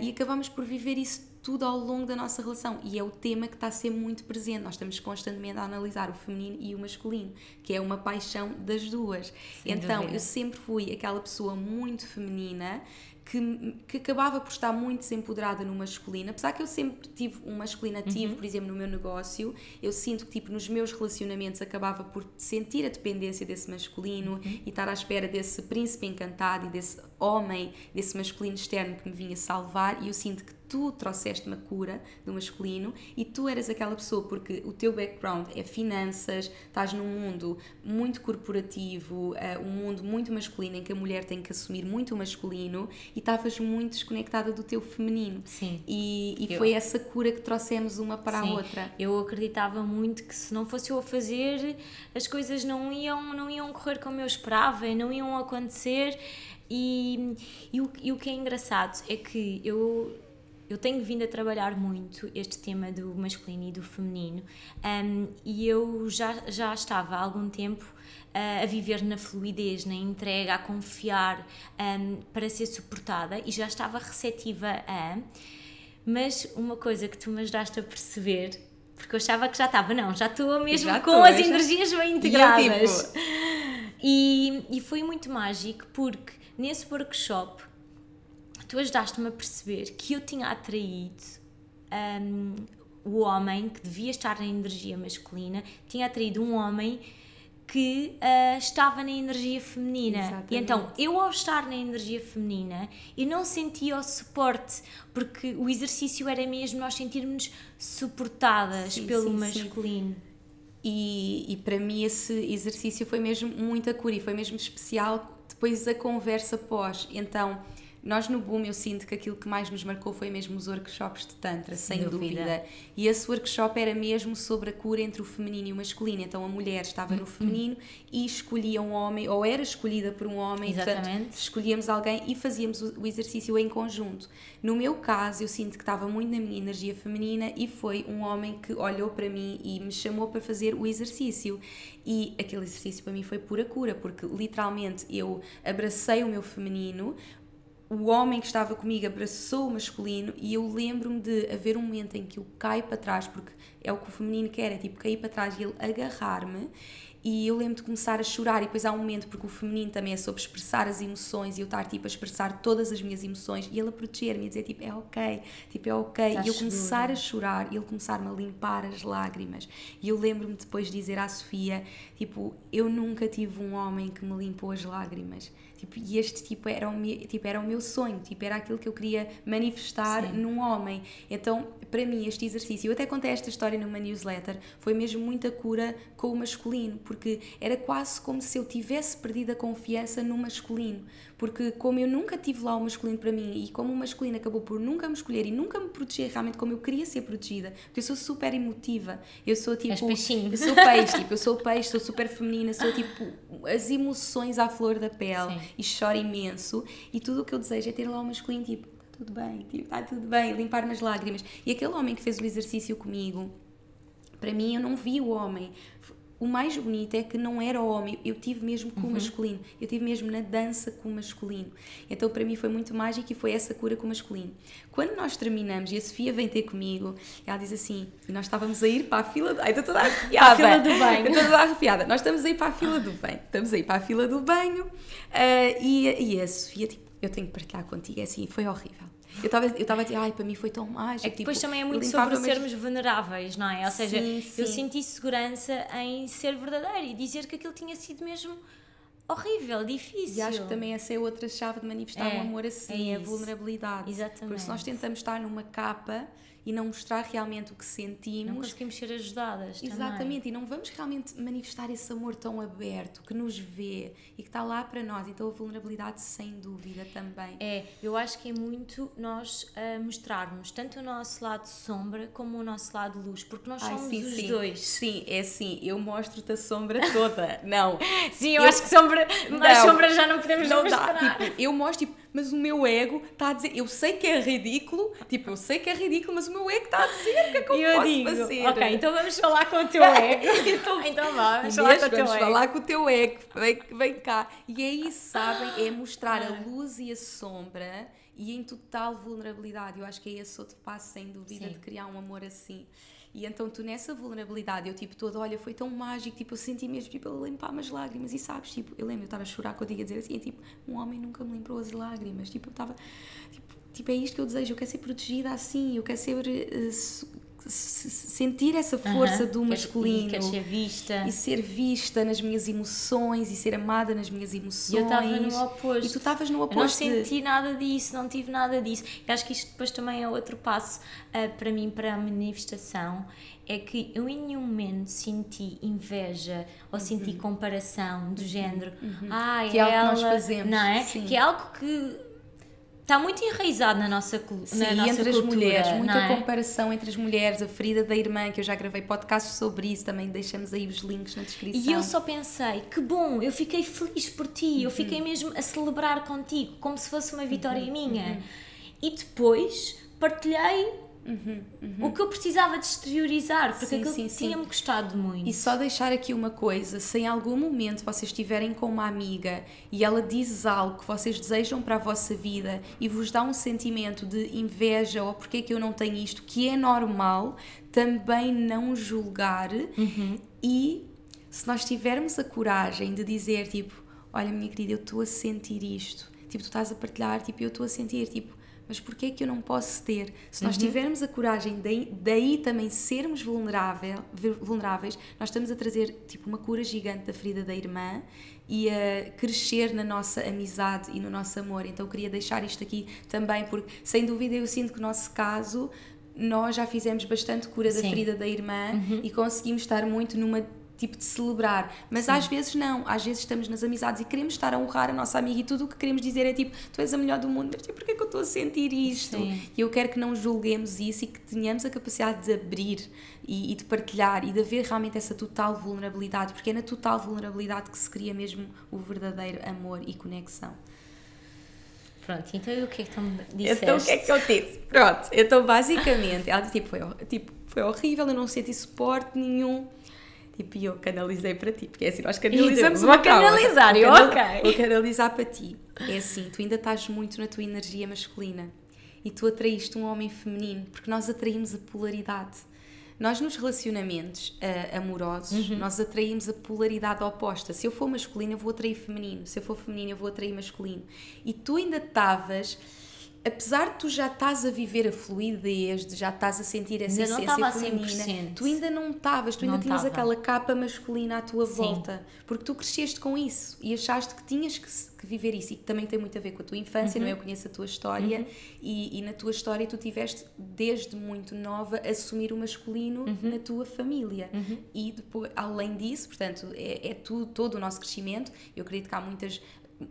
e acabamos por viver isso tudo ao longo da nossa relação e é o tema que está a ser muito presente. Nós estamos constantemente a analisar o feminino e o masculino, que é uma paixão das duas. Sem então, dúvida. eu sempre fui aquela pessoa muito feminina que, que acabava por estar muito desempoderada no masculino, apesar que eu sempre tive um masculino ativo, uhum. por exemplo, no meu negócio, eu sinto que tipo nos meus relacionamentos acabava por sentir a dependência desse masculino uhum. e estar à espera desse príncipe encantado e desse homem, desse masculino externo que me vinha salvar, e eu sinto que tu trouxeste uma cura do masculino e tu eras aquela pessoa porque o teu background é finanças, estás num mundo muito corporativo, uh, um mundo muito masculino em que a mulher tem que assumir muito o masculino e estavas muito desconectada do teu feminino. Sim. E, e eu... foi essa cura que trouxemos uma para Sim. a outra. Eu acreditava muito que se não fosse eu a fazer, as coisas não iam, não iam correr como eu esperava, não iam acontecer. E, e, o, e o que é engraçado é que eu eu tenho vindo a trabalhar muito este tema do masculino e do feminino um, e eu já, já estava há algum tempo uh, a viver na fluidez, na entrega, a confiar um, para ser suportada e já estava receptiva a. Mas uma coisa que tu me ajudaste a perceber, porque eu achava que já estava, não, já estou mesmo já com as energias bem integradas. E, e, e foi muito mágico porque nesse workshop tu ajudaste-me a perceber que eu tinha atraído um, o homem que devia estar na energia masculina, tinha atraído um homem que uh, estava na energia feminina. Exatamente. E então, eu ao estar na energia feminina, eu não sentia o suporte, porque o exercício era mesmo nós sentirmos suportadas sim, pelo sim, masculino. Sim. E, e para mim esse exercício foi mesmo muita cura e foi mesmo especial depois da conversa pós. Então, nós no Boom eu sinto que aquilo que mais nos marcou foi mesmo os workshops de Tantra, sem, sem dúvida. dúvida. E esse workshop era mesmo sobre a cura entre o feminino e o masculino. Então a mulher estava no uhum. feminino e escolhia um homem, ou era escolhida por um homem, Exatamente. portanto escolhíamos alguém e fazíamos o exercício em conjunto. No meu caso, eu sinto que estava muito na minha energia feminina e foi um homem que olhou para mim e me chamou para fazer o exercício. E aquele exercício para mim foi pura cura, porque literalmente eu abracei o meu feminino, o homem que estava comigo abraçou o masculino e eu lembro-me de haver um momento em que eu caio para trás, porque é o que o feminino quer, é tipo cair para trás e ele agarrar-me. E eu lembro de começar a chorar e depois há um momento porque o feminino também é sobre expressar as emoções e eu estar tipo a expressar todas as minhas emoções e ele a proteger-me e dizer tipo é ok, tipo é ok. Estás e eu começar segura. a chorar e ele começar-me a limpar as lágrimas. E eu lembro-me depois de dizer à Sofia tipo eu nunca tive um homem que me limpou as lágrimas Tipo, e este tipo era, o meu, tipo era o meu sonho, tipo, era aquilo que eu queria manifestar Sim. num homem. Então, para mim, este exercício, eu até contei esta história numa newsletter, foi mesmo muita cura com o masculino, porque era quase como se eu tivesse perdido a confiança no masculino. Porque como eu nunca tive lá o masculino para mim e como o masculino acabou por nunca me escolher e nunca me proteger realmente como eu queria ser protegida, porque eu sou super emotiva, eu sou tipo. Eu sou peixe, tipo, eu sou peixe, sou super feminina, sou tipo as emoções à flor da pele Sim. e choro imenso e tudo o que eu desejo é ter lá o masculino tipo, está tudo bem, tipo, está tudo bem, limpar-me as lágrimas. E aquele homem que fez o exercício comigo, para mim eu não vi o homem. O mais bonito é que não era homem, eu tive mesmo com o masculino, eu tive mesmo na dança com o masculino. Então para mim foi muito mágico e foi essa cura com o masculino. Quando nós terminamos e a Sofia vem ter comigo, ela diz assim, nós estávamos a ir para a fila do... Ai, estou toda arrepiada. A fila do banho. Estou toda arrepiada. Nós estamos a ir para a fila do banho. Estamos a ir para a fila do banho eh, e, e a Sofia, tipo, eu tenho que partilhar contigo, é assim, foi horrível. Eu estava eu estava a dizer, ai, para mim foi tão mágico. É que depois tipo, também é eu muito sobre mesmo- sermos vulneráveis, não é? Ou seja, Sim, eu sim. senti segurança em ser verdadeira e dizer que aquilo tinha sido mesmo horrível, difícil. E acho que também essa é outra chave de manifestar É, um amor assim, é a vulnerabilidade. Exatamente. Porque se nós tentamos estar numa capa e não mostrar realmente o que não sentimos, conseguimos ser ajudadas. também. Exatamente, e não vamos realmente manifestar esse amor tão aberto, que nos vê e que está lá para nós. Então a vulnerabilidade, sem dúvida, também. É, eu acho que é muito nós ah, mostrarmos tanto o nosso lado sombra como o nosso lado luz, porque nós Ai, somos sim, os sim. dois. Sim, é assim, eu mostro-te a sombra toda. Não. Sim, eu, Eu- acho que sombra, mais Não. sombra já não podemos Não dá. mostrar. Tipo, eu mostro, tipo, mas o meu ego está a dizer, eu sei que é ridículo, tipo, eu sei que é ridículo, mas o meu ego está a dizer o que é que eu, eu posso digo, fazer. ok, então vamos falar com o teu ego. Então, então vamos Inês, falar com o teu vamos ego. falar com o teu ego, vem, vem cá. E é isso, sabem? É mostrar a luz e a sombra e em total vulnerabilidade. Eu acho que é esse outro passo, sem dúvida, Sim. de criar um amor assim. E então tu nessa vulnerabilidade, eu tipo toda, olha, foi tão mágico, tipo, eu senti mesmo, tipo, ele limpar-me as lágrimas. E sabes, tipo, eu lembro, eu estava a chorar contigo a dizer assim, tipo, um homem nunca me limpou as lágrimas, tipo, eu estava, tipo, tipo, é isto que eu desejo, eu quero ser protegida assim, eu quero ser, se- se- sentir essa força do masculino Queres ser vista. e ser vista nas minhas emoções e ser amada nas minhas emoções. E eu estava no oposto. E tu estavas no Eu não oposto. senti nada disso, não tive nada disso. E acho que isto depois também é outro passo ah, para mim, para a manifestação, é que eu em nenhum momento senti inveja ou senti comparação do género. Ah, Uhum. Que é algo que ela, nós fazemos, Não é? sim. Que é algo que está muito enraizado na nossa, Sim, na e nossa entre as cultura. mulheres, não muita é? comparação entre as mulheres, a ferida da irmã, que eu já gravei podcasts sobre isso, também deixamos aí os links na descrição. E eu só pensei, que bom, eu fiquei feliz por ti, Uhum. eu fiquei mesmo a celebrar contigo, como se fosse uma vitória Uhum. minha. E depois partilhei o que eu precisava de exteriorizar, porque Sim, aquilo tinha-me gostado muito. E só deixar aqui uma coisa: se em algum momento vocês estiverem com uma amiga e ela diz algo que vocês desejam para a vossa vida e vos dá um sentimento de inveja ou porque é que eu não tenho isto, que é normal, também não julgar. E se nós tivermos a coragem de dizer tipo, olha minha querida, eu estou a sentir isto, tipo, tu estás a partilhar, tipo, eu estou a sentir, tipo, mas porquê é que eu não posso ter? Se nós tivermos a coragem daí, daí também sermos vulnerável, vulneráveis, nós estamos a trazer tipo uma cura gigante da ferida da irmã e a crescer na nossa amizade e no nosso amor. Então eu queria deixar isto aqui também, porque sem dúvida eu sinto que o nosso caso nós já fizemos bastante cura da Sim. ferida da irmã e conseguimos estar muito numa tipo de celebrar, mas às vezes não, às vezes estamos nas amizades e queremos estar a honrar a nossa amiga e tudo o que queremos dizer é tipo, tu és a melhor do mundo, mas porquê que eu estou a sentir isto? Sim. E eu quero que não julguemos isso e que tenhamos a capacidade de abrir e, e de partilhar e de haver realmente essa total vulnerabilidade, porque é na total vulnerabilidade que se cria mesmo o verdadeiro amor e conexão. Pronto, então e o que é que tu me disseste? Então o que é que eu disse? Pronto, então basicamente, ela tipo, foi, tipo, foi horrível, eu não senti suporte nenhum. Tipo, e eu canalizei para ti, porque é assim, nós canalizamos vou uma para a outra. canalizar, eu, canal- ok. Vou canalizar para ti. É assim, tu ainda estás muito na tua energia masculina e tu atraíste um homem feminino, porque nós atraímos a polaridade. Nós nos relacionamentos ah, amorosos, Uhum. nós atraímos a polaridade oposta. Se eu for masculina, eu vou atrair feminino. Se eu for feminino, eu vou atrair masculino. E tu ainda estavas, apesar de tu já estás a viver a fluidez, de já estás a sentir essa Ainda essência feminina, 100%. tu ainda não estavas, tu ainda Não tinhas estava. aquela capa masculina à tua Sim. volta, porque tu cresceste com isso e achaste que tinhas que, que viver isso e que também tem muito a ver com a tua infância, Uhum. não é? Eu conheço a tua história e, e na tua história tu tiveste desde muito nova assumir o masculino Uhum. na tua família e depois, além disso, portanto, é, é tudo, todo o nosso crescimento. Eu acredito que há muitas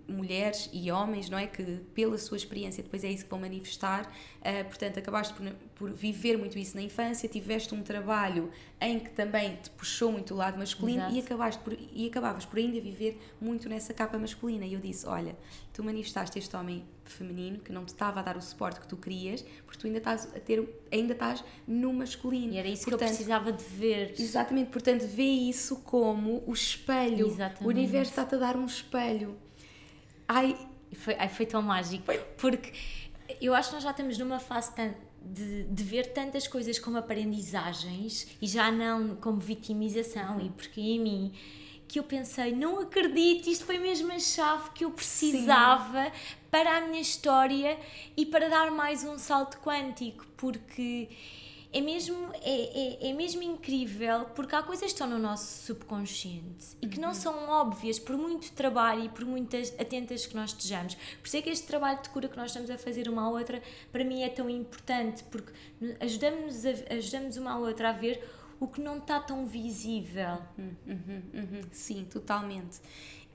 mulheres e homens, não é? Que pela sua experiência depois é isso que vão manifestar. Uh, portanto, acabaste por, por, viver muito isso na infância, tiveste um trabalho em que também te puxou muito o lado masculino e, acabaste por, e acabavas por ainda viver muito nessa capa masculina. E eu disse: Olha, tu manifestaste este homem feminino que não te estava a dar o suporte que tu querias, porque tu ainda estás a ter, ainda estás no masculino. E era isso portanto, que eu precisava de ver. Exatamente, portanto, vê isso como o espelho. Exatamente. O universo está-te a dar um espelho. Ai, foi, ai, foi tão mágico. Foi. Porque eu acho que nós já estamos numa fase de, de, ver tantas coisas como aprendizagens e já não como vitimização e porque em mim que eu pensei, não acredito, isto foi mesmo a chave que eu precisava Sim. para a minha história e para dar mais um salto quântico, porque é mesmo, é, é, é, mesmo incrível porque há coisas que estão no nosso subconsciente e que não uhum. são óbvias por muito trabalho e por muitas atentas que nós estejamos. Por isso é que este trabalho de cura que nós estamos a fazer uma à outra, para mim é tão importante porque ajudamos, a, ajudamos uma à outra a ver o que não está tão visível. Uhum, uhum, uhum. Sim, totalmente.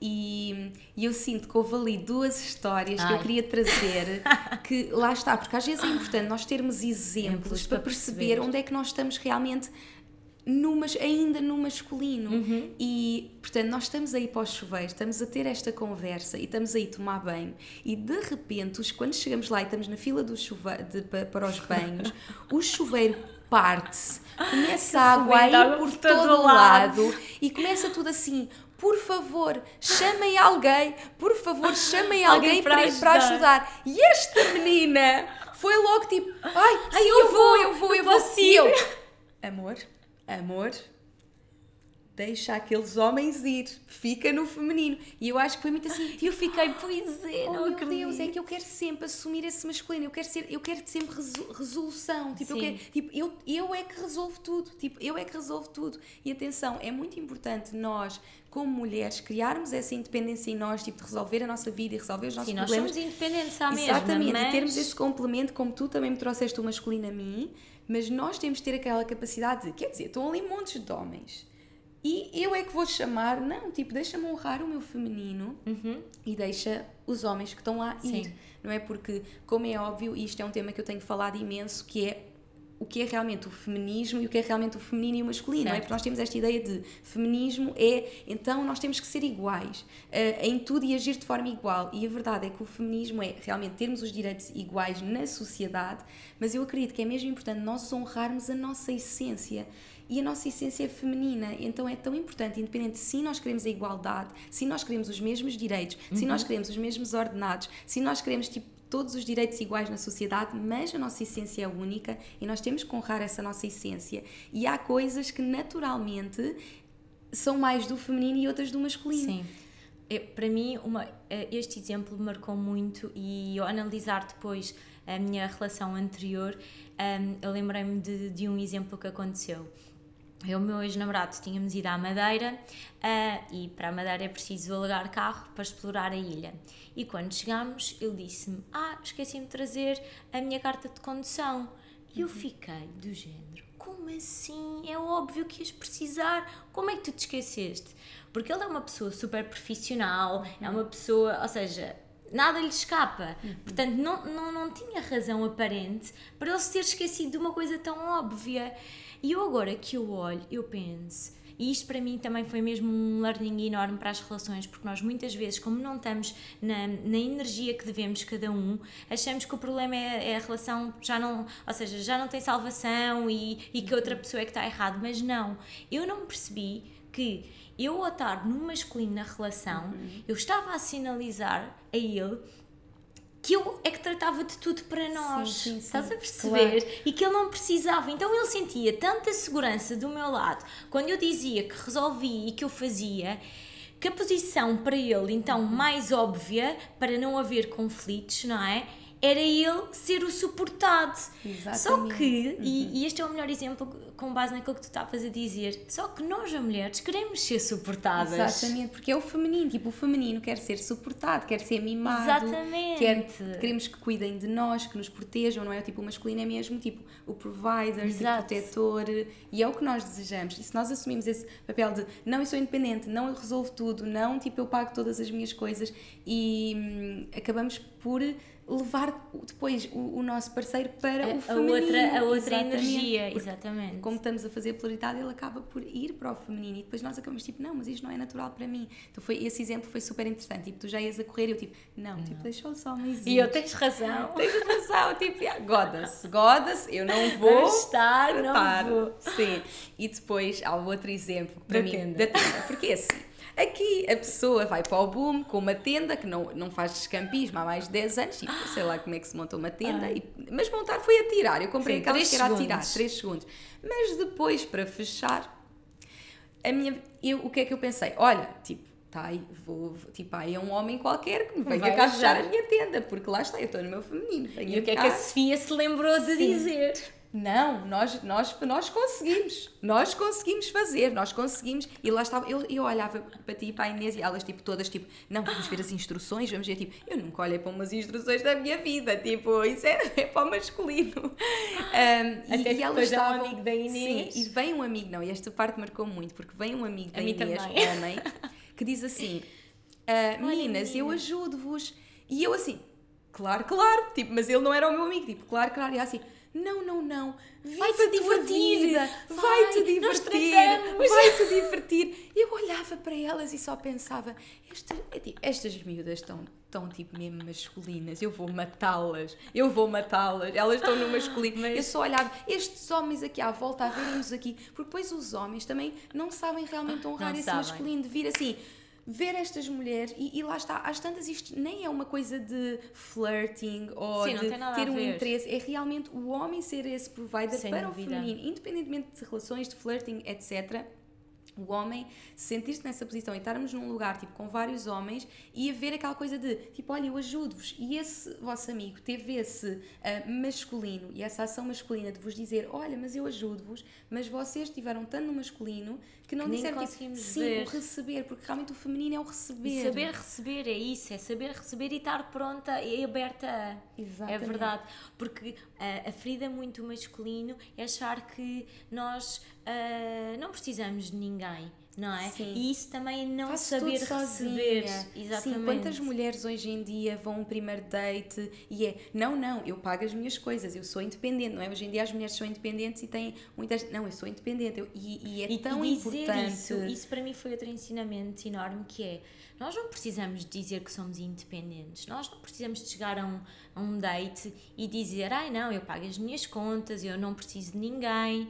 E, e, eu sinto que houve ali duas histórias Ai. que eu queria trazer, que lá está, porque às vezes é importante nós termos exemplos para perceber, perceber onde é que nós estamos realmente no, ainda no masculino. Uhum. E, portanto, nós estamos aí para o chuveiro, estamos a ter esta conversa e estamos aí tomar banho. E de repente, quando chegamos lá e estamos na fila do chuveiro, de, para os banhos, o chuveiro parte-se, começa a água a ir por todo o lado. lado e começa tudo assim por favor, chamem alguém, por favor, chamem alguém, alguém para, ajudar. para ajudar. E esta menina foi logo tipo, ai, ai eu, eu, vou, eu vou, eu vou. E eu, amor, amor, deixa aqueles homens ir, fica no feminino. E eu acho que foi muito assim. Tipo, eu fiquei, pois é, oh, não meu acredito. Deus, é que eu quero sempre assumir esse masculino, eu quero, ser, eu quero sempre resolução. Tipo, eu, quero, tipo eu, eu é que resolvo tudo. Tipo, eu é que resolvo tudo. E atenção, é muito importante nós, como mulheres, criarmos essa independência em nós, tipo, de resolver a nossa vida e resolver os nossos Sim, problemas. Sim, nós somos independentes à mesma, Exatamente, mas... e termos esse complemento, como tu também me trouxeste o masculino a mim, mas nós temos de ter aquela capacidade de, quer dizer, estão ali montes de homens e eu é que vou chamar, não, tipo, deixa-me honrar o meu feminino uhum. e deixa os homens que estão lá Sim. ir. Não é? Porque, como é óbvio, isto é um tema que eu tenho falado imenso, que é o que é realmente o feminismo e o que é realmente o feminino e o masculino, não é? Porque nós temos esta ideia de feminismo é, então nós temos que ser iguais uh, em tudo e agir de forma igual. E a verdade é que o feminismo é realmente termos os direitos iguais na sociedade, mas eu acredito que é mesmo importante nós honrarmos a nossa essência e a nossa essência é feminina, então é tão importante, independente se nós queremos a igualdade, se nós queremos os mesmos direitos, uhum. se nós queremos os mesmos ordenados, se nós queremos tipo todos os direitos iguais na sociedade, mas a nossa essência é única e nós temos que honrar essa nossa essência. E há coisas que naturalmente são mais do feminino e outras do masculino. Sim. É, para mim, uma, é, este exemplo marcou muito e ao analisar depois a minha relação anterior, um, eu lembrei-me de, de um exemplo que aconteceu eu e o meu ex-namorado tínhamos ido à Madeira uh, e para a Madeira é preciso alugar carro para explorar a ilha. E quando chegámos, ele disse-me: Ah, esqueci-me de trazer a minha carta de condução. E eu uhum. fiquei do género: Como assim? É óbvio que ias precisar. Como é que tu te esqueceste? Porque ele é uma pessoa super profissional, uhum. é uma pessoa, ou seja, nada lhe escapa. Uhum. Portanto, não, não, não tinha razão aparente para ele se ter esquecido de uma coisa tão óbvia. E eu agora que eu olho, eu penso, e isto para mim também foi mesmo um learning enorme para as relações, porque nós muitas vezes, como não estamos na, na energia que devemos cada um, achamos que o problema é, é, a relação já não, ou seja, já não tem salvação e, e que outra pessoa é que está errado, mas não. Eu não percebi que eu ao estar no masculino na relação, uhum. eu estava a sinalizar a ele que eu é que tratava de tudo para nós. Sim, sim, sim. Estás a perceber? Claro. E que ele não precisava. Então ele sentia tanta segurança do meu lado quando eu dizia que resolvia e que eu fazia. Que a posição para ele, então, mais óbvia, para não haver conflitos, não é? Era ele ser o suportado. Exatamente. Só que, e, e este é o melhor exemplo com base naquilo que tu estavas a dizer, só que nós, as mulheres, queremos ser suportadas. Exatamente, porque é o feminino, tipo, o feminino quer ser suportado, quer ser mimado, Exatamente. quer, queremos que cuidem de nós, que nos protejam, não é? Tipo, o masculino é mesmo, tipo, o provider, tipo, Exato. protetor, e é o que nós desejamos. E se nós assumimos esse papel de, não, eu sou independente, não, eu resolvo tudo, não, tipo, eu pago todas as minhas coisas, e hum, acabamos por levar depois o, o nosso parceiro para A, o a feminino. outra, a outra Exatamente. energia, Porque exatamente. como estamos a fazer polaridade, ele acaba por ir para o feminino e depois nós acabamos tipo, não, mas isto não é natural para mim. Então foi, esse exemplo foi super interessante. Tipo, tu já ias a correr e eu tipo, não, tipo, deixa os homens E eu tens razão. Tens razão, tipo, yeah, goda-se, goda-se, eu não vou estar, não vou. Sim. E depois há outro exemplo para Da mim, tenda. da tenda, porque é assim. Aqui a pessoa vai para o boom com uma tenda que não, não faz descampismo há mais de 10 anos, tipo, sei lá como é que se monta uma tenda, e- mas montar foi a tirar. Eu comprei Sim, aquelas que era a tirar, segundos. 3 segundos. Mas depois, para fechar, a minha, eu, o que é que eu pensei? Olha, tipo, tá aí, vou, tipo, aí é um homem qualquer que me venha cá fechar a minha tenda, porque lá está, eu estou no meu feminino. E o que é cá. que a Sofia se lembrou de Sim. dizer? Não, nós, nós, nós conseguimos. Nós conseguimos fazer, nós conseguimos. E lá estava, eu, eu olhava para ti e para a Inês e elas, tipo, todas, tipo, não, vamos ver as instruções, vamos ver, tipo, eu nunca olhei para umas instruções da minha vida, tipo, isso é, é para o masculino. Um, Até que depois é um amigo da Inês. Sim, e vem um amigo, não, e esta parte marcou muito, porque vem um amigo A da mim Inês, homem, que diz assim: "Ah, meninas, eu meninas." ajudo-vos. E eu assim, claro, claro, tipo, mas ele não era o meu amigo, tipo, claro, claro, e assim. Não, não, não. Vai-te divertir. Vai-te divertir. Vai-te divertir. Eu olhava para elas e só pensava: estas, é estas miúdas estão, estão tipo mesmo masculinas. Eu vou matá-las. Eu vou matá-las. Elas estão no masculino. Eu só olhava estes homens aqui à volta a verem-nos aqui. Porque depois os homens também não sabem realmente honrar Não esse sabem. masculino. De vir assim. Ver estas mulheres, e, e lá está, às tantas isto nem é uma coisa de flirting ou Sim, de ter um interesse, é realmente o homem ser esse provider Sem para dúvida. o feminino, independentemente de relações, de flirting, etc. O homem sentir-se nessa posição e estarmos num lugar tipo com vários homens e haver aquela coisa de tipo, olha, eu ajudo-vos. E esse vosso amigo teve esse ah, masculino e essa ação masculina de vos dizer, olha, mas eu ajudo-vos, mas vocês estiveram tanto no masculino que não Que disseram tipo, conseguimos sim, ver. o receber, porque realmente o feminino é o receber. E saber receber é isso, é saber receber e estar pronta e aberta a. Exatamente. É verdade. Porque ah, a ferida muito masculino é achar que nós ah, não precisamos de ninguém, não é? Sim. E isso também não Faço saber receber. Exatamente. Sim, quantas mulheres hoje em dia vão a um primeiro date e é, não, não, eu pago as minhas coisas, eu sou independente, não é? Hoje em dia as mulheres são independentes e têm muitas, não, eu sou independente eu- e, e é E, tão e dizer importante. isso, isso para mim foi outro ensinamento enorme que é nós não precisamos dizer que somos independentes, nós não precisamos de chegar a um, a um date e dizer ai não, eu pago as minhas contas, eu não preciso de ninguém,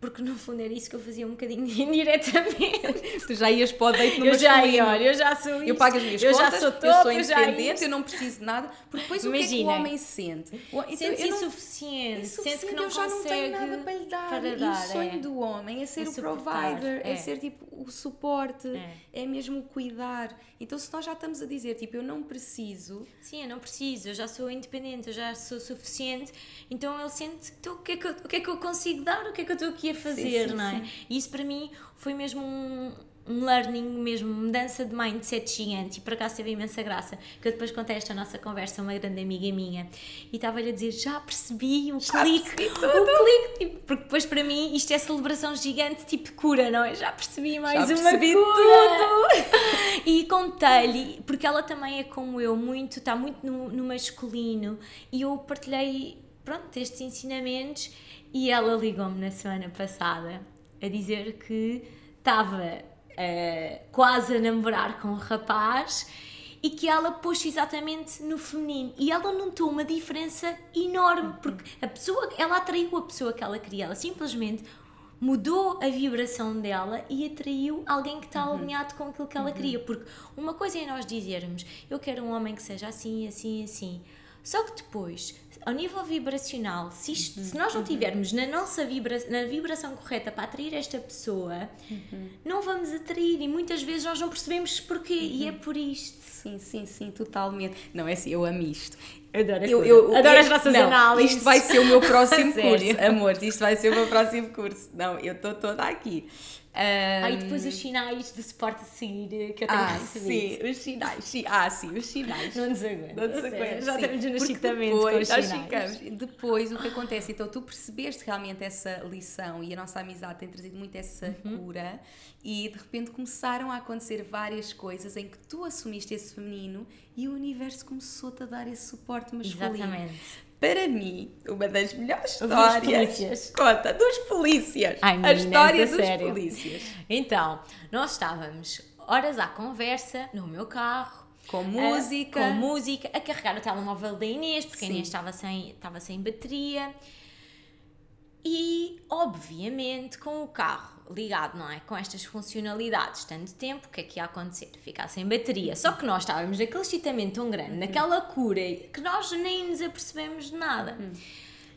porque no fundo era isso que eu fazia um bocadinho indiretamente. Tu já ias para o date no eu já masculino. olha, eu já sou Eu pago as minhas eu contas, já sou eu sou eu já independente, isto. eu não preciso de nada, porque depois o que é que o Imagina. homem sente? Então, Sente-se eu não- insuficiente, sente que não eu já não consegue tenho nada para lhe dar. para e dar, o sonho é. do homem é ser É o provider, é. é. ser tipo o suporte, É. é. mesmo o cuidar. Então, se nós já estamos a dizer, tipo, eu não preciso, Sim, eu não preciso, eu já sou independente, eu já sou suficiente, então ele sente então, o, que é que eu, o que é que eu consigo dar, o que é que eu estou aqui fazer, sim, não é? E isso para mim foi mesmo um, um learning, mesmo mudança de mindset gigante. E por acaso teve imensa graça, que eu depois contei esta nossa conversa a uma grande amiga minha. E estava-lhe a dizer, já percebi o clique, percebi o clique, tipo, porque depois para mim isto é celebração gigante tipo cura, não é? Já percebi mais Já uma percebi cura. E contei-lhe, porque ela também é como eu, muito, está muito no, no masculino, e eu partilhei, pronto, estes ensinamentos, e ela ligou-me na semana passada a dizer que estava eh, quase a namorar com um rapaz e que ela pôs exatamente no feminino. E ela notou uma diferença enorme porque a pessoa ela atraiu a pessoa que ela queria. Ela simplesmente mudou a vibração dela e atraiu alguém que está alinhado com aquilo que ela queria. Porque uma coisa é nós dizermos eu quero um homem que seja assim assim assim. Só que depois ao nível vibracional se, isto- se nós não tivermos na nossa vibra, na vibração correta para atrair esta pessoa não vamos atrair e muitas vezes nós não percebemos porquê e é por isto Sim, sim, sim, totalmente. Não, é assim, eu amo isto. Adoro, Eu, eu, Adoro eu- as nossas não, análises. Isto vai ser o meu próximo curso, amor. Isto vai ser o meu próximo curso. Não, eu estou toda aqui. E Ahm, depois os sinais de suporte a seguir que eu tenho Ah, recebido. sim, os sinais. sim. Ah, sim, os sinais. Não desaguento. Não desaguento, Já sim. Porque excitamento depois, com os sinais. ficamos. Depois, o que acontece? Então, tu percebeste realmente essa lição e a nossa amizade tem trazido muito essa Uhum. cura e de repente começaram a acontecer várias coisas em que tu assumiste esse feminino e o universo começou-te a dar esse suporte masculino. Exatamente. Para mim, uma das melhores Dos histórias. polícias. Conta, dos polícias. Ai, a meninas, história a dos sério. polícias. Então, nós estávamos horas à conversa no meu carro. Com música. com música, a carregar o telemóvel da Inês, porque a Sim. Inês estava sem, estava sem bateria. E, obviamente, com o carro ligado, não é? Com estas funcionalidades, tanto tempo, o que é que ia acontecer? Ficar sem bateria. Só que nós estávamos naquele excitamento tão grande, naquela cura, que nós nem nos apercebemos de nada.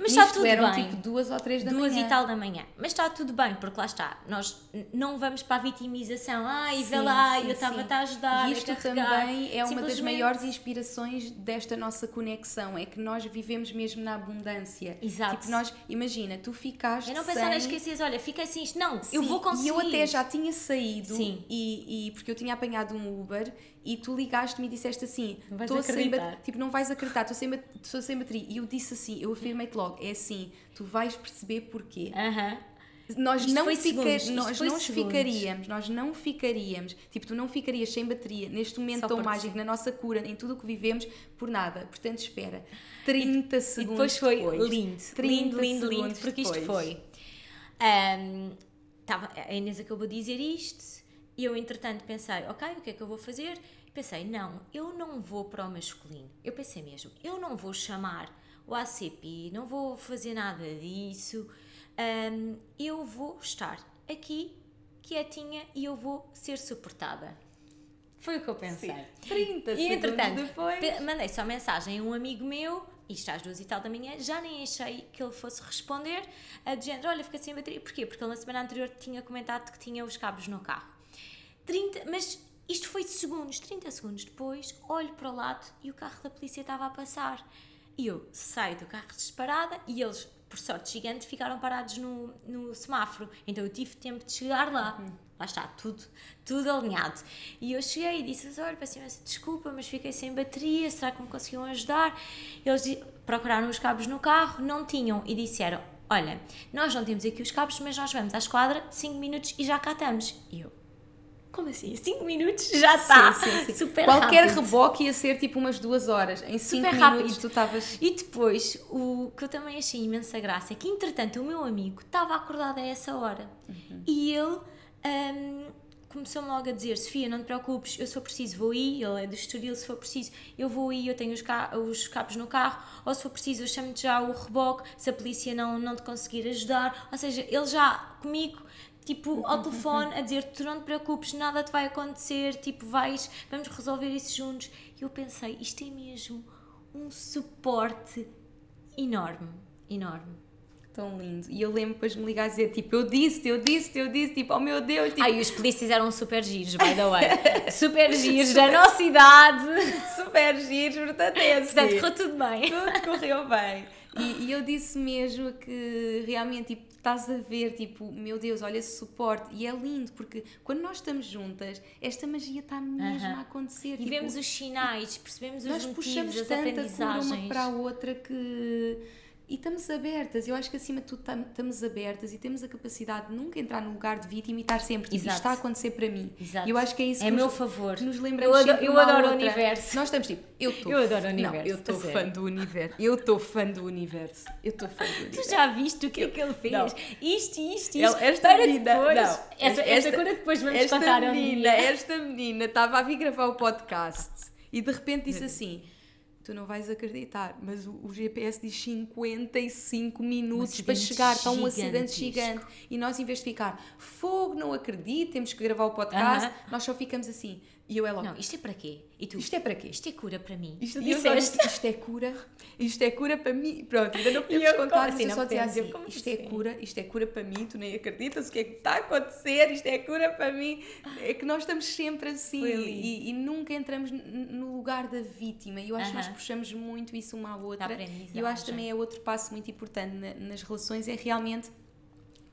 Mas está tudo eram bem. tipo duas ou três da Duas manhã. e tal da manhã. Mas está tudo bem, porque lá está. Nós não vamos para a vitimização. Ai, vê lá, sim, eu estava-te a ajudar. E isto a também é uma das maiores inspirações desta nossa conexão, é que nós vivemos mesmo na abundância. Exato. Tipo, nós, imagina, tu ficaste Eu não pensar sem... em esqueces, olha, fiquei assim. Não, eu Sim, vou conseguir. E eu até já tinha saído, Sim. E, e porque eu tinha apanhado um Uber e tu ligaste-me e disseste assim: Não vais "Tô sem acreditar." ba- Tipo, não vais acreditar, estou sem, estou sem bateria. E eu disse assim: eu afirmei-te logo: é assim, tu vais perceber porquê. Aham. Nós Isto não, fica, segundos, nós não ficaríamos, nós não ficaríamos, tipo, tu não ficarias sem bateria neste momento Só tão mágico, si. na nossa cura, em tudo o que vivemos, por nada. Portanto, espera, 30 E segundos depois foi depois. lindo, 30 lindo, lindo, lindo, porque isto depois. foi. ahm, tava, a Inês acabou de dizer isto e eu, entretanto, pensei, ok, o que é que eu vou fazer? E pensei, não, eu não vou para o masculino. Eu pensei mesmo, eu não vou chamar o ACP, não vou fazer nada disso, ahm, eu vou estar aqui quietinha e eu vou ser suportada. Foi o que eu pensei. Sim. 30 E segundos entretanto, depois. mandei só mensagem a um amigo meu, isto às duas e tal da manhã, já nem achei que ele fosse responder, a de género, olha, fica sem bateria. Porquê? Porque ele na semana anterior tinha comentado que tinha os cabos no carro. 30, mas isto foi de segundos, 30 segundos depois, olho para o lado e o carro da polícia estava a passar. E eu saio do carro disparada e eles, por sorte gigante, ficaram parados no, no semáforo. Então eu tive tempo de chegar lá. Lá está, tudo, tudo alinhado. E eu cheguei e disse: Olha, peço imensa desculpa, mas fiquei sem bateria, será que me conseguiam ajudar? Eles procuraram os cabos no carro, não tinham e disseram: Olha, nós não temos aqui os cabos, mas nós vamos à esquadra 5 minutos e já cá estamos. E eu: Como assim? 5 minutos já está! Sim, sim, sim. Super Qualquer rápido. reboque ia ser tipo umas duas horas. Em 5 Super minutos rápido. tu estavas. E depois, o que eu também achei imensa graça é que, entretanto, o meu amigo estava acordado a essa hora e ele hum, começou-me logo a dizer: Sofia, não te preocupes, eu for preciso vou aí. Ele é do Estoril, se for preciso, eu vou aí, eu tenho os, ca os cabos no carro. Ou se for preciso, eu chamo-te já o reboque se a polícia não, não te conseguir ajudar. Ou seja, ele já comigo. Tipo, ao telefone a dizer tu não te preocupes, nada te vai acontecer, tipo, vais, vamos resolver isso juntos. E eu pensei, isto é mesmo um suporte enorme, enorme. Tão lindo. E eu lembro depois de me ligar a dizer, tipo, eu disse, eu disse, eu disse, tipo, oh meu Deus, tipo, Ai, os polícias eram super giros, by the way. super giros da nossa idade. super giros, portanto é assim. Portanto, correu tudo bem. Tudo correu bem. E, e eu disse mesmo que realmente, tipo, estás a ver, tipo, meu Deus, olha esse suporte. E é lindo, porque quando nós estamos juntas, esta magia está mesmo Aham. a acontecer. E tipo, vemos os sinais, percebemos os nós puxamos motivos, as tanto a uma para a outra que. E estamos abertas, eu acho que acima de tudo tam- estamos abertas e temos a capacidade de nunca entrar no lugar de vítima e estar sempre, tipo, isto Exato. está a acontecer para mim. Exato. Eu acho que é isso É que a meu nos, favor. que nos Eu adoro- eu adoro o universo. Nós estamos tipo, eu estou Eu adoro o Não, universo, eu estou a fã sério. do universo. Eu estou fã do universo. Eu estou fã do Tu universo. já viste o que é que ele fez? Não. Isto, isto, isto. Ele- esta para menina, depois. não, essa, esta- essa cura depois vamos esta contar menina, dia. Esta menina estava a vir gravar o podcast e de repente disse assim: Tu não vais acreditar, mas o, o GPS diz 55 minutos para chegar. Está um acidente gigante. E nós, em vez de ficar fogo, não acredito, temos que gravar o podcast, Aham. nós só ficamos assim. E eu é logo, Não, isto é para quê? E tu, isto é para quê? isto é cura para mim. Isto, disseste. disse, isto é cura, isto é cura para mim. Pronto, ainda não podemos eu, contar, assim não só dizia assim, como isto é assim? cura, isto é cura para mim, tu nem acreditas o que é que está a acontecer, isto é cura para mim. É que nós estamos sempre assim e, e nunca entramos no lugar da vítima. E eu acho que nós puxamos muito isso uma à outra. E eu acho também é outro passo muito importante na- nas relações, é realmente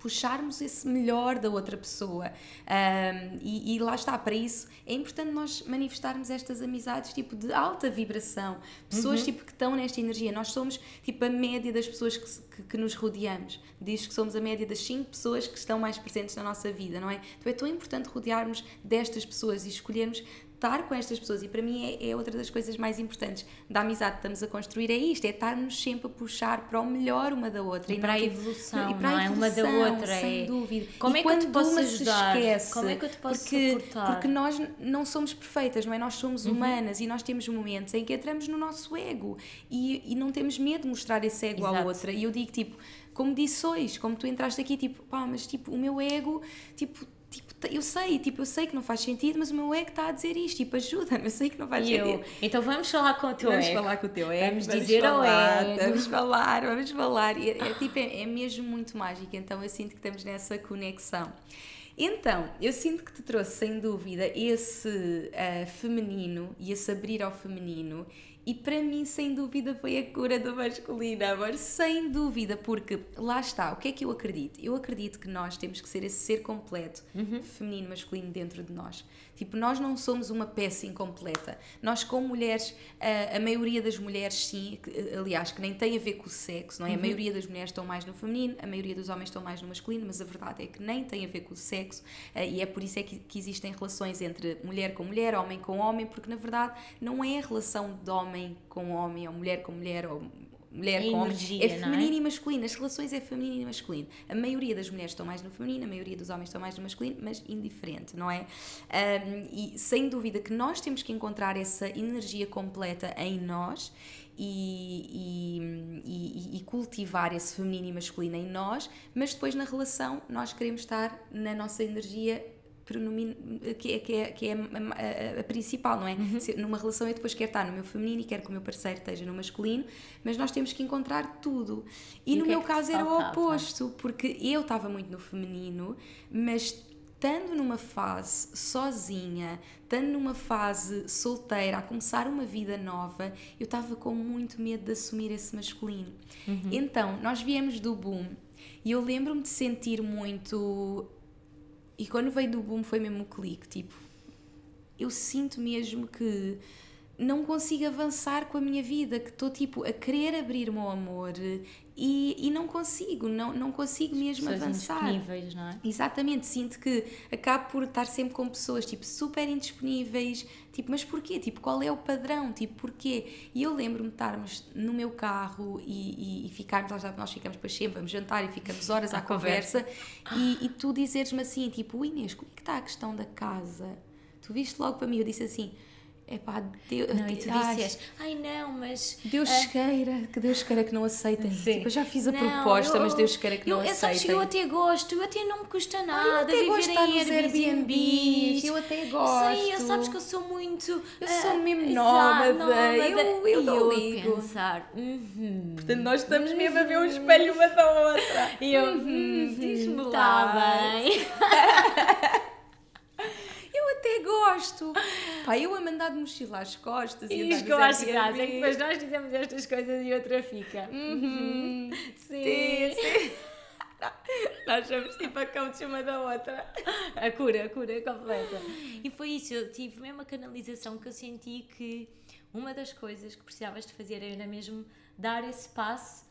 puxarmos esse melhor da outra pessoa. Ahm, e, e lá está, para isso é importante nós manifestarmos estas amizades tipo de alta vibração. Pessoas tipo que estão nesta energia, nós somos tipo a média das pessoas que, que, que nos rodeamos. Diz que somos a média das 5 pessoas que estão mais presentes na nossa vida, não é? Então é tão importante rodearmos destas pessoas e escolhermos estar com estas pessoas e para mim é, é outra das coisas mais importantes da amizade que estamos a construir é isto, é estarmos sempre a puxar para o melhor uma da outra E para a evolução, e para não a é? Uma da evolução, outra, sem é- dúvida. Como E é que eu te posso uma se ajudar? esquece, Como é que eu te posso porque, suportar? Porque nós não somos perfeitas, não é? Nós somos Uhum. humanas e nós temos momentos em que entramos no nosso ego e, e não temos medo de mostrar esse ego à Exato. outra. E eu digo, tipo, como disse hoje, como tu entraste aqui, tipo, pá, mas tipo, o meu ego, tipo, eu sei, tipo, eu sei que não faz sentido, mas o meu ego está a dizer isto, tipo, ajuda-me, eu sei que não faz E eu, sentido. então vamos falar com o teu Vamos ego. falar com o teu ego. Vamos dizer ao falar, ego. Vamos falar, vamos falar. E É, é, tipo, é, é mesmo muito mágico, então eu sinto que estamos nessa conexão. Então, eu sinto que te trouxe sem dúvida esse ah, feminino e esse abrir ao feminino, e para mim, sem dúvida, foi a cura do masculino, amor, sem dúvida, porque lá está, o que é que eu acredito? Eu acredito que nós temos que ser esse ser completo, feminino, masculino dentro de nós. Tipo, nós não somos uma peça incompleta. Nós, como mulheres, a, a maioria das mulheres, sim, que, aliás, que nem tem a ver com o sexo, não é? A maioria das mulheres estão mais no feminino, a maioria dos homens estão mais no masculino, mas a verdade é que nem tem a ver com o sexo eh, e é por isso é que, que existem relações entre mulher com mulher, homem com homem, porque na verdade não é a relação de homem com homem ou mulher com mulher ou mulher É com homem, energia, é não é? feminino e masculino. As relações é feminino e masculino. A maioria das mulheres estão mais no feminino, a maioria dos homens estão mais no masculino, mas indiferente, não é? Ahm, e sem dúvida que nós temos que encontrar essa energia completa em nós e, e, e- cultivar esse feminino e masculino em nós, mas depois na relação nós queremos estar na nossa energia que é, que é, que é a, a- a principal, não é? Uhum. Se- numa relação eu depois quero estar no meu feminino e quero que o meu parceiro esteja no masculino, mas nós temos que encontrar tudo. E, E no é meu te caso era o oposto, porque eu estava muito no feminino, mas estando numa fase sozinha, estando numa fase solteira, a começar uma vida nova, eu estava com muito medo de assumir esse masculino. Então, nós viemos do boom e eu lembro-me de sentir muito. E quando veio do boom foi mesmo um clique, tipo, eu sinto mesmo que não consigo avançar com a minha vida, que estou tipo a querer abrir-me ao amor e, e não consigo, não, não consigo mesmo Pessoas avançar. indisponíveis, não é? Exatamente, sinto que acabo por estar sempre com pessoas tipo super indisponíveis, tipo, mas porquê? Tipo, qual é o padrão? Tipo, porquê? E eu lembro-me de estarmos no meu carro e, e, e ficarmos, lá nós ficamos para sempre, vamos jantar e ficamos horas à, À conversa, e, e tu dizeres-me assim, tipo, Inês, como é que está a questão da casa? Tu viste logo para mim, eu disse assim, é pá, Deus, Não, e tu ai, disseste, ai não, mas. Deus ah, queira, que Deus queira que não aceitem. Sim. Tipo, eu já fiz a não, proposta, eu- mas Deus queira que eu, não eu, aceitem. eu até gosto, eu até não me custa nada eu até gosto de estar em nos Airbnb. Eu até gosto. Sim, eu sabes que eu sou muito. Eu ah, sou mesmo exato, nómada, eu- eu não ligo. pensar, uhum. Portanto, nós estamos mesmo a ver um espelho uma da outra. E eu, Uhum, diz-me uhum, lá. tá bem. Eu até gosto. Pá, eu a mandar de mochila às costas e, E andar é que depois nós dizemos estas coisas e outra fica. Uhum. Sim. Sim, sim. Nós somos tipo a coach uma da outra. A cura, a cura completa. E foi isso, eu tive mesmo a canalização que eu senti que uma das coisas que precisavas de fazer era mesmo dar esse passo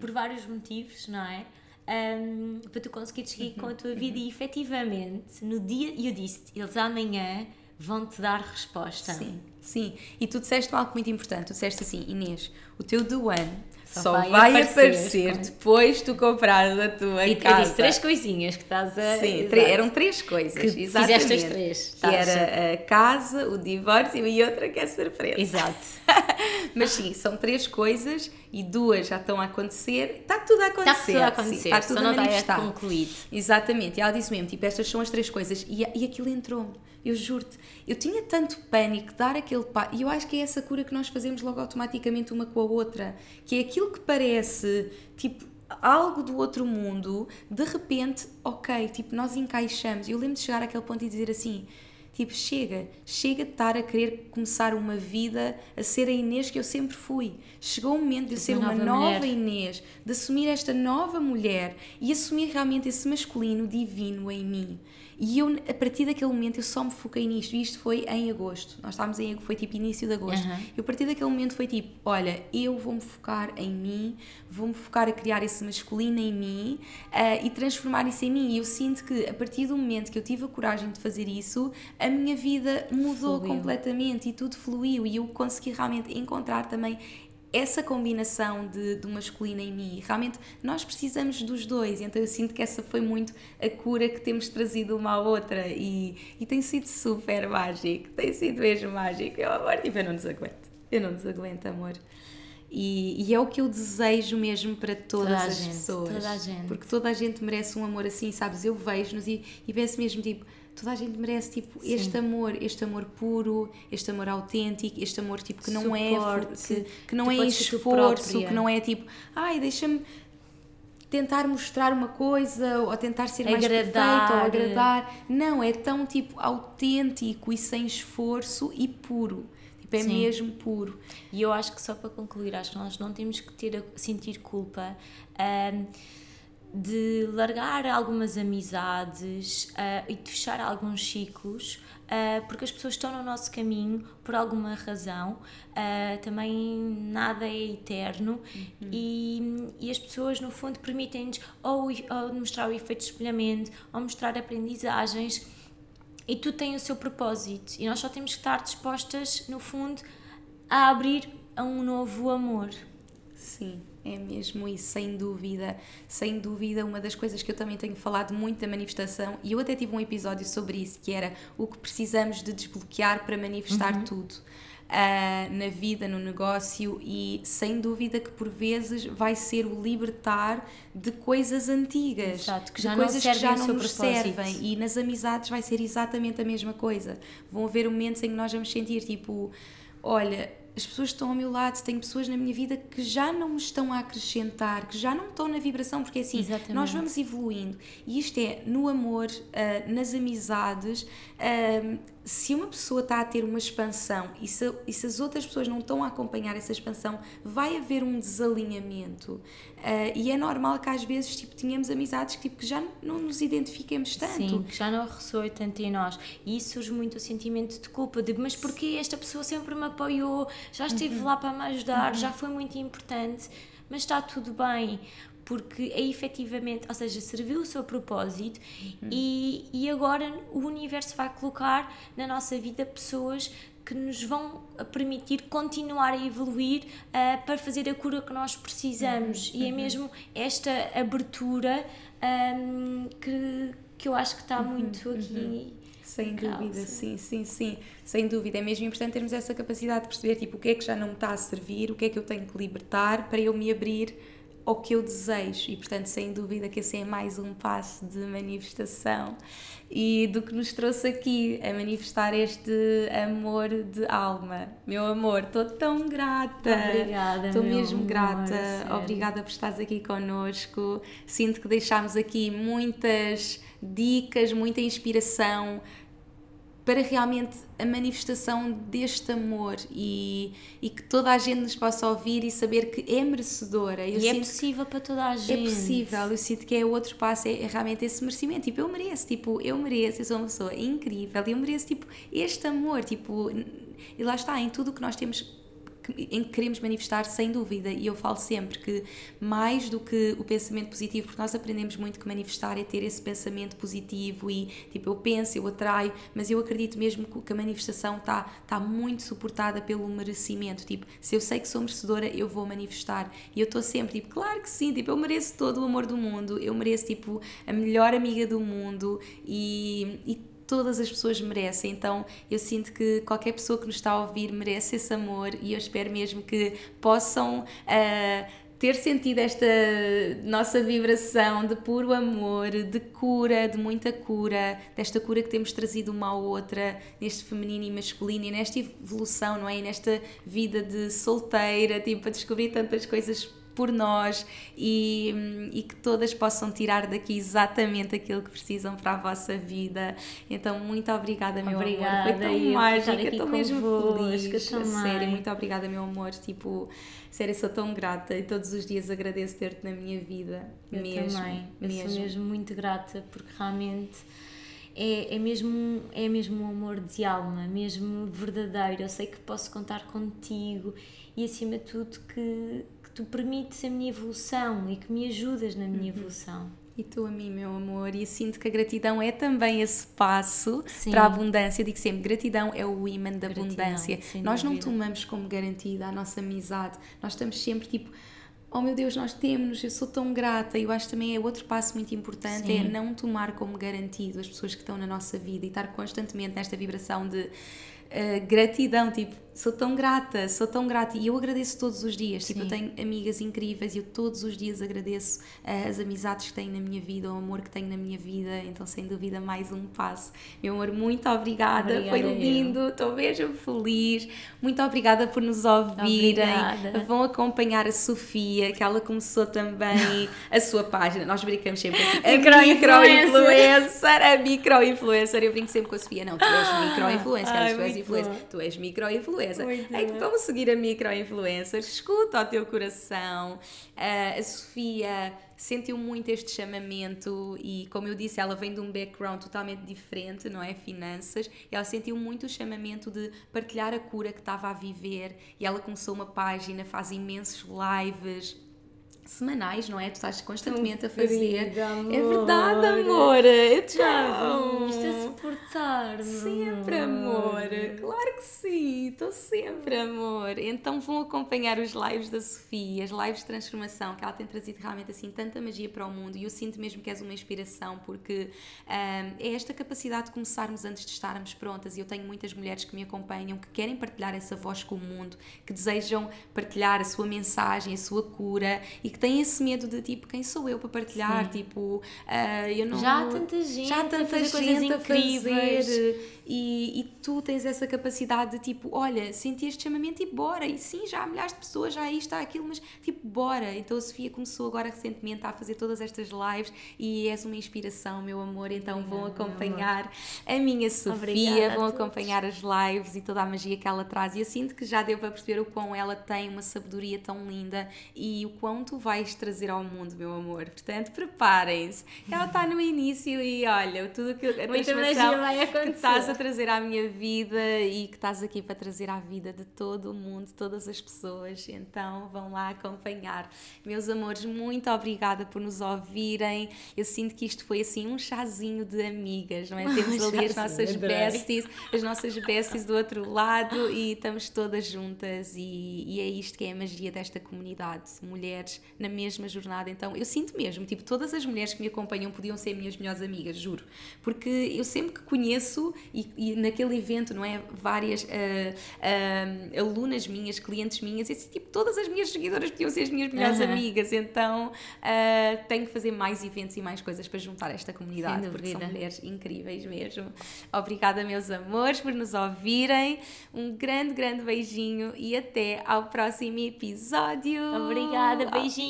por vários motivos, não é? Ahm, para tu conseguires seguir com a tua vida e efetivamente no dia, e eu disse eles amanhã vão-te dar resposta. Sim, sim. E tu disseste algo muito importante. Tu disseste assim, Inês, o teu do ano Só, Só vai, vai, aparecer, depois tu comprares a tua e, casa. Eu disse três coisinhas que estás a. Sim, eram três coisas. Que exatamente. Fizeste as três. Que era a casa, o divórcio e outra que é surpresa. Exato. Mas sim, são três coisas e duas já estão a acontecer. Está tudo a acontecer. Está tudo a acontecer. Sim, está tudo Só a não está concluído. Exatamente. E ela disse mesmo: tipo, estas são as três coisas. E, e aquilo entrou-me. Eu juro-te, eu tinha tanto pânico de dar aquele passo, e eu acho que é essa cura que nós fazemos logo automaticamente uma com a outra, que é aquilo que parece, tipo, algo do outro mundo, de repente, ok, tipo, nós encaixamos. Eu lembro de chegar àquele ponto e dizer assim, tipo, chega, chega de estar a querer começar uma vida a ser a Inês que eu sempre fui. Chegou o momento de ser uma, uma nova, nova Inês, de assumir esta nova mulher e assumir realmente esse masculino divino em mim. E eu, a partir daquele momento, eu só me foquei nisto. E isto foi em agosto. Nós estávamos em foi tipo início de agosto. Uhum. Eu, a partir daquele momento, foi tipo: olha, eu vou-me focar em mim, vou-me focar a criar esse masculino em mim uh, e transformar isso em mim. E eu sinto que, a partir do momento que eu tive a coragem de fazer isso, a minha vida mudou fluiu. completamente e tudo fluiu. E eu consegui realmente encontrar também essa combinação de, do masculino em mim. Realmente nós precisamos dos dois, então eu sinto que essa foi muito a cura que temos trazido uma à outra e, e tem sido super mágico, tem sido mesmo mágico. Eu, amor, tipo, eu não desaguento, eu não desaguento, amor. E, e, é o que eu desejo mesmo para todas toda as gente, pessoas. Toda a gente. Porque toda a gente merece um amor assim, sabes? Eu vejo-nos e, e penso mesmo, tipo, toda a gente merece tipo Sim. este amor, este amor puro, este amor autêntico, este amor tipo que não é Suporte, é que, que não é esforço, que não é tipo, ai, deixa-me tentar mostrar uma coisa ou tentar ser mais perfeito ou agradar. Não, é tão tipo autêntico e sem esforço e puro. Tipo, é Sim. mesmo puro. E eu acho que só para concluir, acho que nós não temos que ter sentir culpa. Um, de largar algumas amizades uh, e de fechar alguns ciclos, uh, porque as pessoas estão no nosso caminho por alguma razão, uh, também nada é eterno uhum. e, e as pessoas, no fundo, permitem-nos ou, ou mostrar o efeito de espelhamento ou mostrar aprendizagens e tudo tem o seu propósito e nós só temos que estar dispostas, no fundo, a abrir a um novo amor. Sim. É mesmo isso, sem dúvida. Sem dúvida, uma das coisas que eu também tenho falado muito da manifestação, e eu até tive um episódio sobre isso, que era o que precisamos de desbloquear para manifestar uhum. tudo. Uh, na vida, no negócio, e sem dúvida que por vezes vai ser o libertar de coisas antigas, Exato, que de coisas que já não nos servem. E nas amizades vai ser exatamente a mesma coisa. Vão haver momentos em que nós vamos sentir tipo: olha as pessoas estão ao meu lado, tenho pessoas na minha vida que já não me estão a acrescentar, que já não estão na vibração, porque é assim, Exatamente. nós vamos evoluindo. E isto é no amor, uh, nas amizades. Uh, se uma pessoa está a ter uma expansão e se, e se, as outras pessoas não estão a acompanhar essa expansão, vai haver um desalinhamento. Uh, e é normal que às vezes tipo, tenhamos amizades que, tipo, que já não nos identifiquemos tanto. Sim, que já não ressoe tanto em nós. E isso surge muito o sentimento de culpa, de mas porquê esta pessoa sempre me apoiou, já esteve uhum. lá para me ajudar, uhum. já foi muito importante, mas está tudo bem porque é efetivamente, ou seja, serviu o seu propósito uhum. e, e agora o universo vai colocar na nossa vida pessoas que nos vão permitir continuar a evoluir uh, para fazer a cura que nós precisamos. Uhum. E é uhum. mesmo esta abertura um, que, que eu acho que está uhum. muito aqui. Uhum. Sem dúvida, sim, sim, sim. Sem dúvida. É mesmo importante termos essa capacidade de perceber tipo, o que é que já não me está a servir, o que é que eu tenho que libertar para eu me abrir ao que eu desejo. E, portanto, sem dúvida que esse é mais um passo de manifestação e do que nos trouxe aqui a manifestar este amor de alma. Meu amor, estou tão grata. Obrigada. Estou mesmo amor, grata. Obrigada por estares aqui connosco. Sinto que deixámos aqui muitas dicas, muita inspiração para realmente a manifestação deste amor e, e que toda a gente nos possa ouvir e saber que é merecedora. Eu e é possível para toda a gente. É possível, eu sinto que é outro passo, é, é, realmente esse merecimento. Tipo, eu mereço, tipo, eu mereço, eu sou uma pessoa incrível e eu mereço, tipo, este amor, tipo, e lá está, em tudo o que nós temos em que queremos manifestar, sem dúvida. E eu falo sempre que mais do que o pensamento positivo, porque nós aprendemos muito que manifestar é ter esse pensamento positivo e tipo, eu penso, eu atraio, mas eu acredito mesmo que a manifestação está tá muito suportada pelo merecimento. Tipo, se eu sei que sou merecedora, eu vou manifestar. E eu estou sempre tipo, claro que sim, tipo, eu mereço todo o amor do mundo, eu mereço tipo a melhor amiga do mundo e, e todas as pessoas merecem. Então eu sinto que qualquer pessoa que nos está a ouvir merece esse amor e eu espero mesmo que possam. Uh, ter sentido esta nossa vibração de puro amor, de cura, de muita cura, desta cura que temos trazido uma à outra, neste feminino e masculino e nesta evolução, não é? E nesta vida de solteira, tipo, a descobrir tantas coisas por nós e, e, que todas possam tirar daqui exatamente aquilo que precisam para a vossa vida. Então, muito obrigada, meu obrigada, amor. Foi tão mágica, estou mesmo feliz. Sério, muito obrigada, meu amor. Tipo, sério, sou tão grata e todos os dias agradeço ter-te na minha vida. Eu mesmo, também. Mesmo. Eu sou mesmo muito grata porque realmente. É, é, mesmo, é mesmo um amor de alma, mesmo verdadeiro. Eu sei que posso contar contigo e, acima de tudo, que, que tu permites a minha evolução e que me ajudas na minha uhum. evolução. E tu a mim, meu amor, e sinto que a gratidão é também esse passo Sim. para a abundância. Eu digo sempre, gratidão é o imã da gratidão, abundância. Nós não tomamos como garantida a nossa amizade, nós estamos sempre tipo, oh meu Deus, nós temos, eu sou tão grata. E eu acho também é outro passo muito importante, é Sim. é não tomar como garantido as pessoas que estão na nossa vida e estar constantemente nesta vibração de uh, gratidão, tipo, sou tão grata, sou tão grata e eu agradeço todos os dias. Sim. Tipo, eu tenho amigas incríveis e eu todos os dias agradeço uh, as amizades que tenho na minha vida, o amor que tenho na minha vida. Então, sem dúvida, mais um passo. Meu amor, muito obrigada, obrigada foi lindo, estou mesmo feliz. Muito obrigada por nos ouvirem. Obrigada. Vão acompanhar a Sofia, que ela começou também a sua página. Nós brincamos sempre assim, a micro-influencer, a micro-influencer. Eu brinco sempre com a Sofia, não, tu és micro-influencer, tu és tu és micro-influencer. Que vamos seguir a micro-influencer, escuta ao teu coração. Uh, a Sofia sentiu muito este chamamento e, como eu disse, ela vem de um background totalmente diferente, não é? Finanças. Ela sentiu muito o chamamento de partilhar a cura que estava a viver. E ela começou uma página, faz imensos lives semanais, não é? Tu estás constantemente a fazer. amor. É verdade, amor. Tchau. Isto é suportar-me. Sempre, amor. Claro que sim. Estou sempre, amor. Então vão acompanhar os lives da Sofia, as lives de transformação, que ela tem trazido realmente assim tanta magia para o mundo. E eu sinto mesmo que és uma inspiração, porque um, é esta capacidade de começarmos antes de estarmos prontas. E eu tenho muitas mulheres que me acompanham, que querem partilhar essa voz com o mundo, que desejam partilhar a sua mensagem, a sua cura e que têm esse medo de tipo, quem sou eu para partilhar? Sim. Tipo, uh, eu não. Já há tanta gente, já há tanta a fazer gente coisas incríveis. Fazer, e, e, tu tens essa capacidade de tipo, olha, senti este chamamento e bora. E sim, já há milhares de pessoas, já isto, há aquilo, mas tipo, bora. Então a Sofia começou agora recentemente a fazer todas estas lives e és uma inspiração, meu amor. Então vão acompanhar a minha Sofia, Obrigada vão acompanhar as lives e toda a magia que ela traz. E eu sinto que já deu para perceber o quão ela tem uma sabedoria tão linda e o quão tu vais trazer ao mundo, meu amor. Portanto, preparem-se. Ela está no início e olha, tudo que a Muita magia vai acontecer. que estás a trazer à minha vida e que estás aqui para trazer à vida de todo o mundo, todas as pessoas. Então vão lá acompanhar. Meus amores, muito obrigada por nos ouvirem. Eu sinto que isto foi assim um chazinho de amigas, não é? Temos ali as nossas besties, as nossas besties do outro lado e estamos todas juntas e, e é isto que é a magia desta comunidade. Mulheres na mesma jornada. Então eu sinto mesmo, tipo, todas as mulheres que me acompanham podiam ser minhas melhores amigas, juro. Porque eu sempre que conheço e e, naquele evento, não é? Várias uh, uh, alunas minhas, clientes minhas, e assim, tipo, todas as minhas seguidoras podiam ser as minhas melhores uhum. amigas, então uh, tenho que fazer mais eventos e mais coisas para juntar esta comunidade, porque são mulheres incríveis mesmo. Obrigada, meus amores, por nos ouvirem. Um grande, grande beijinho e até ao próximo episódio. Obrigada, beijinhos.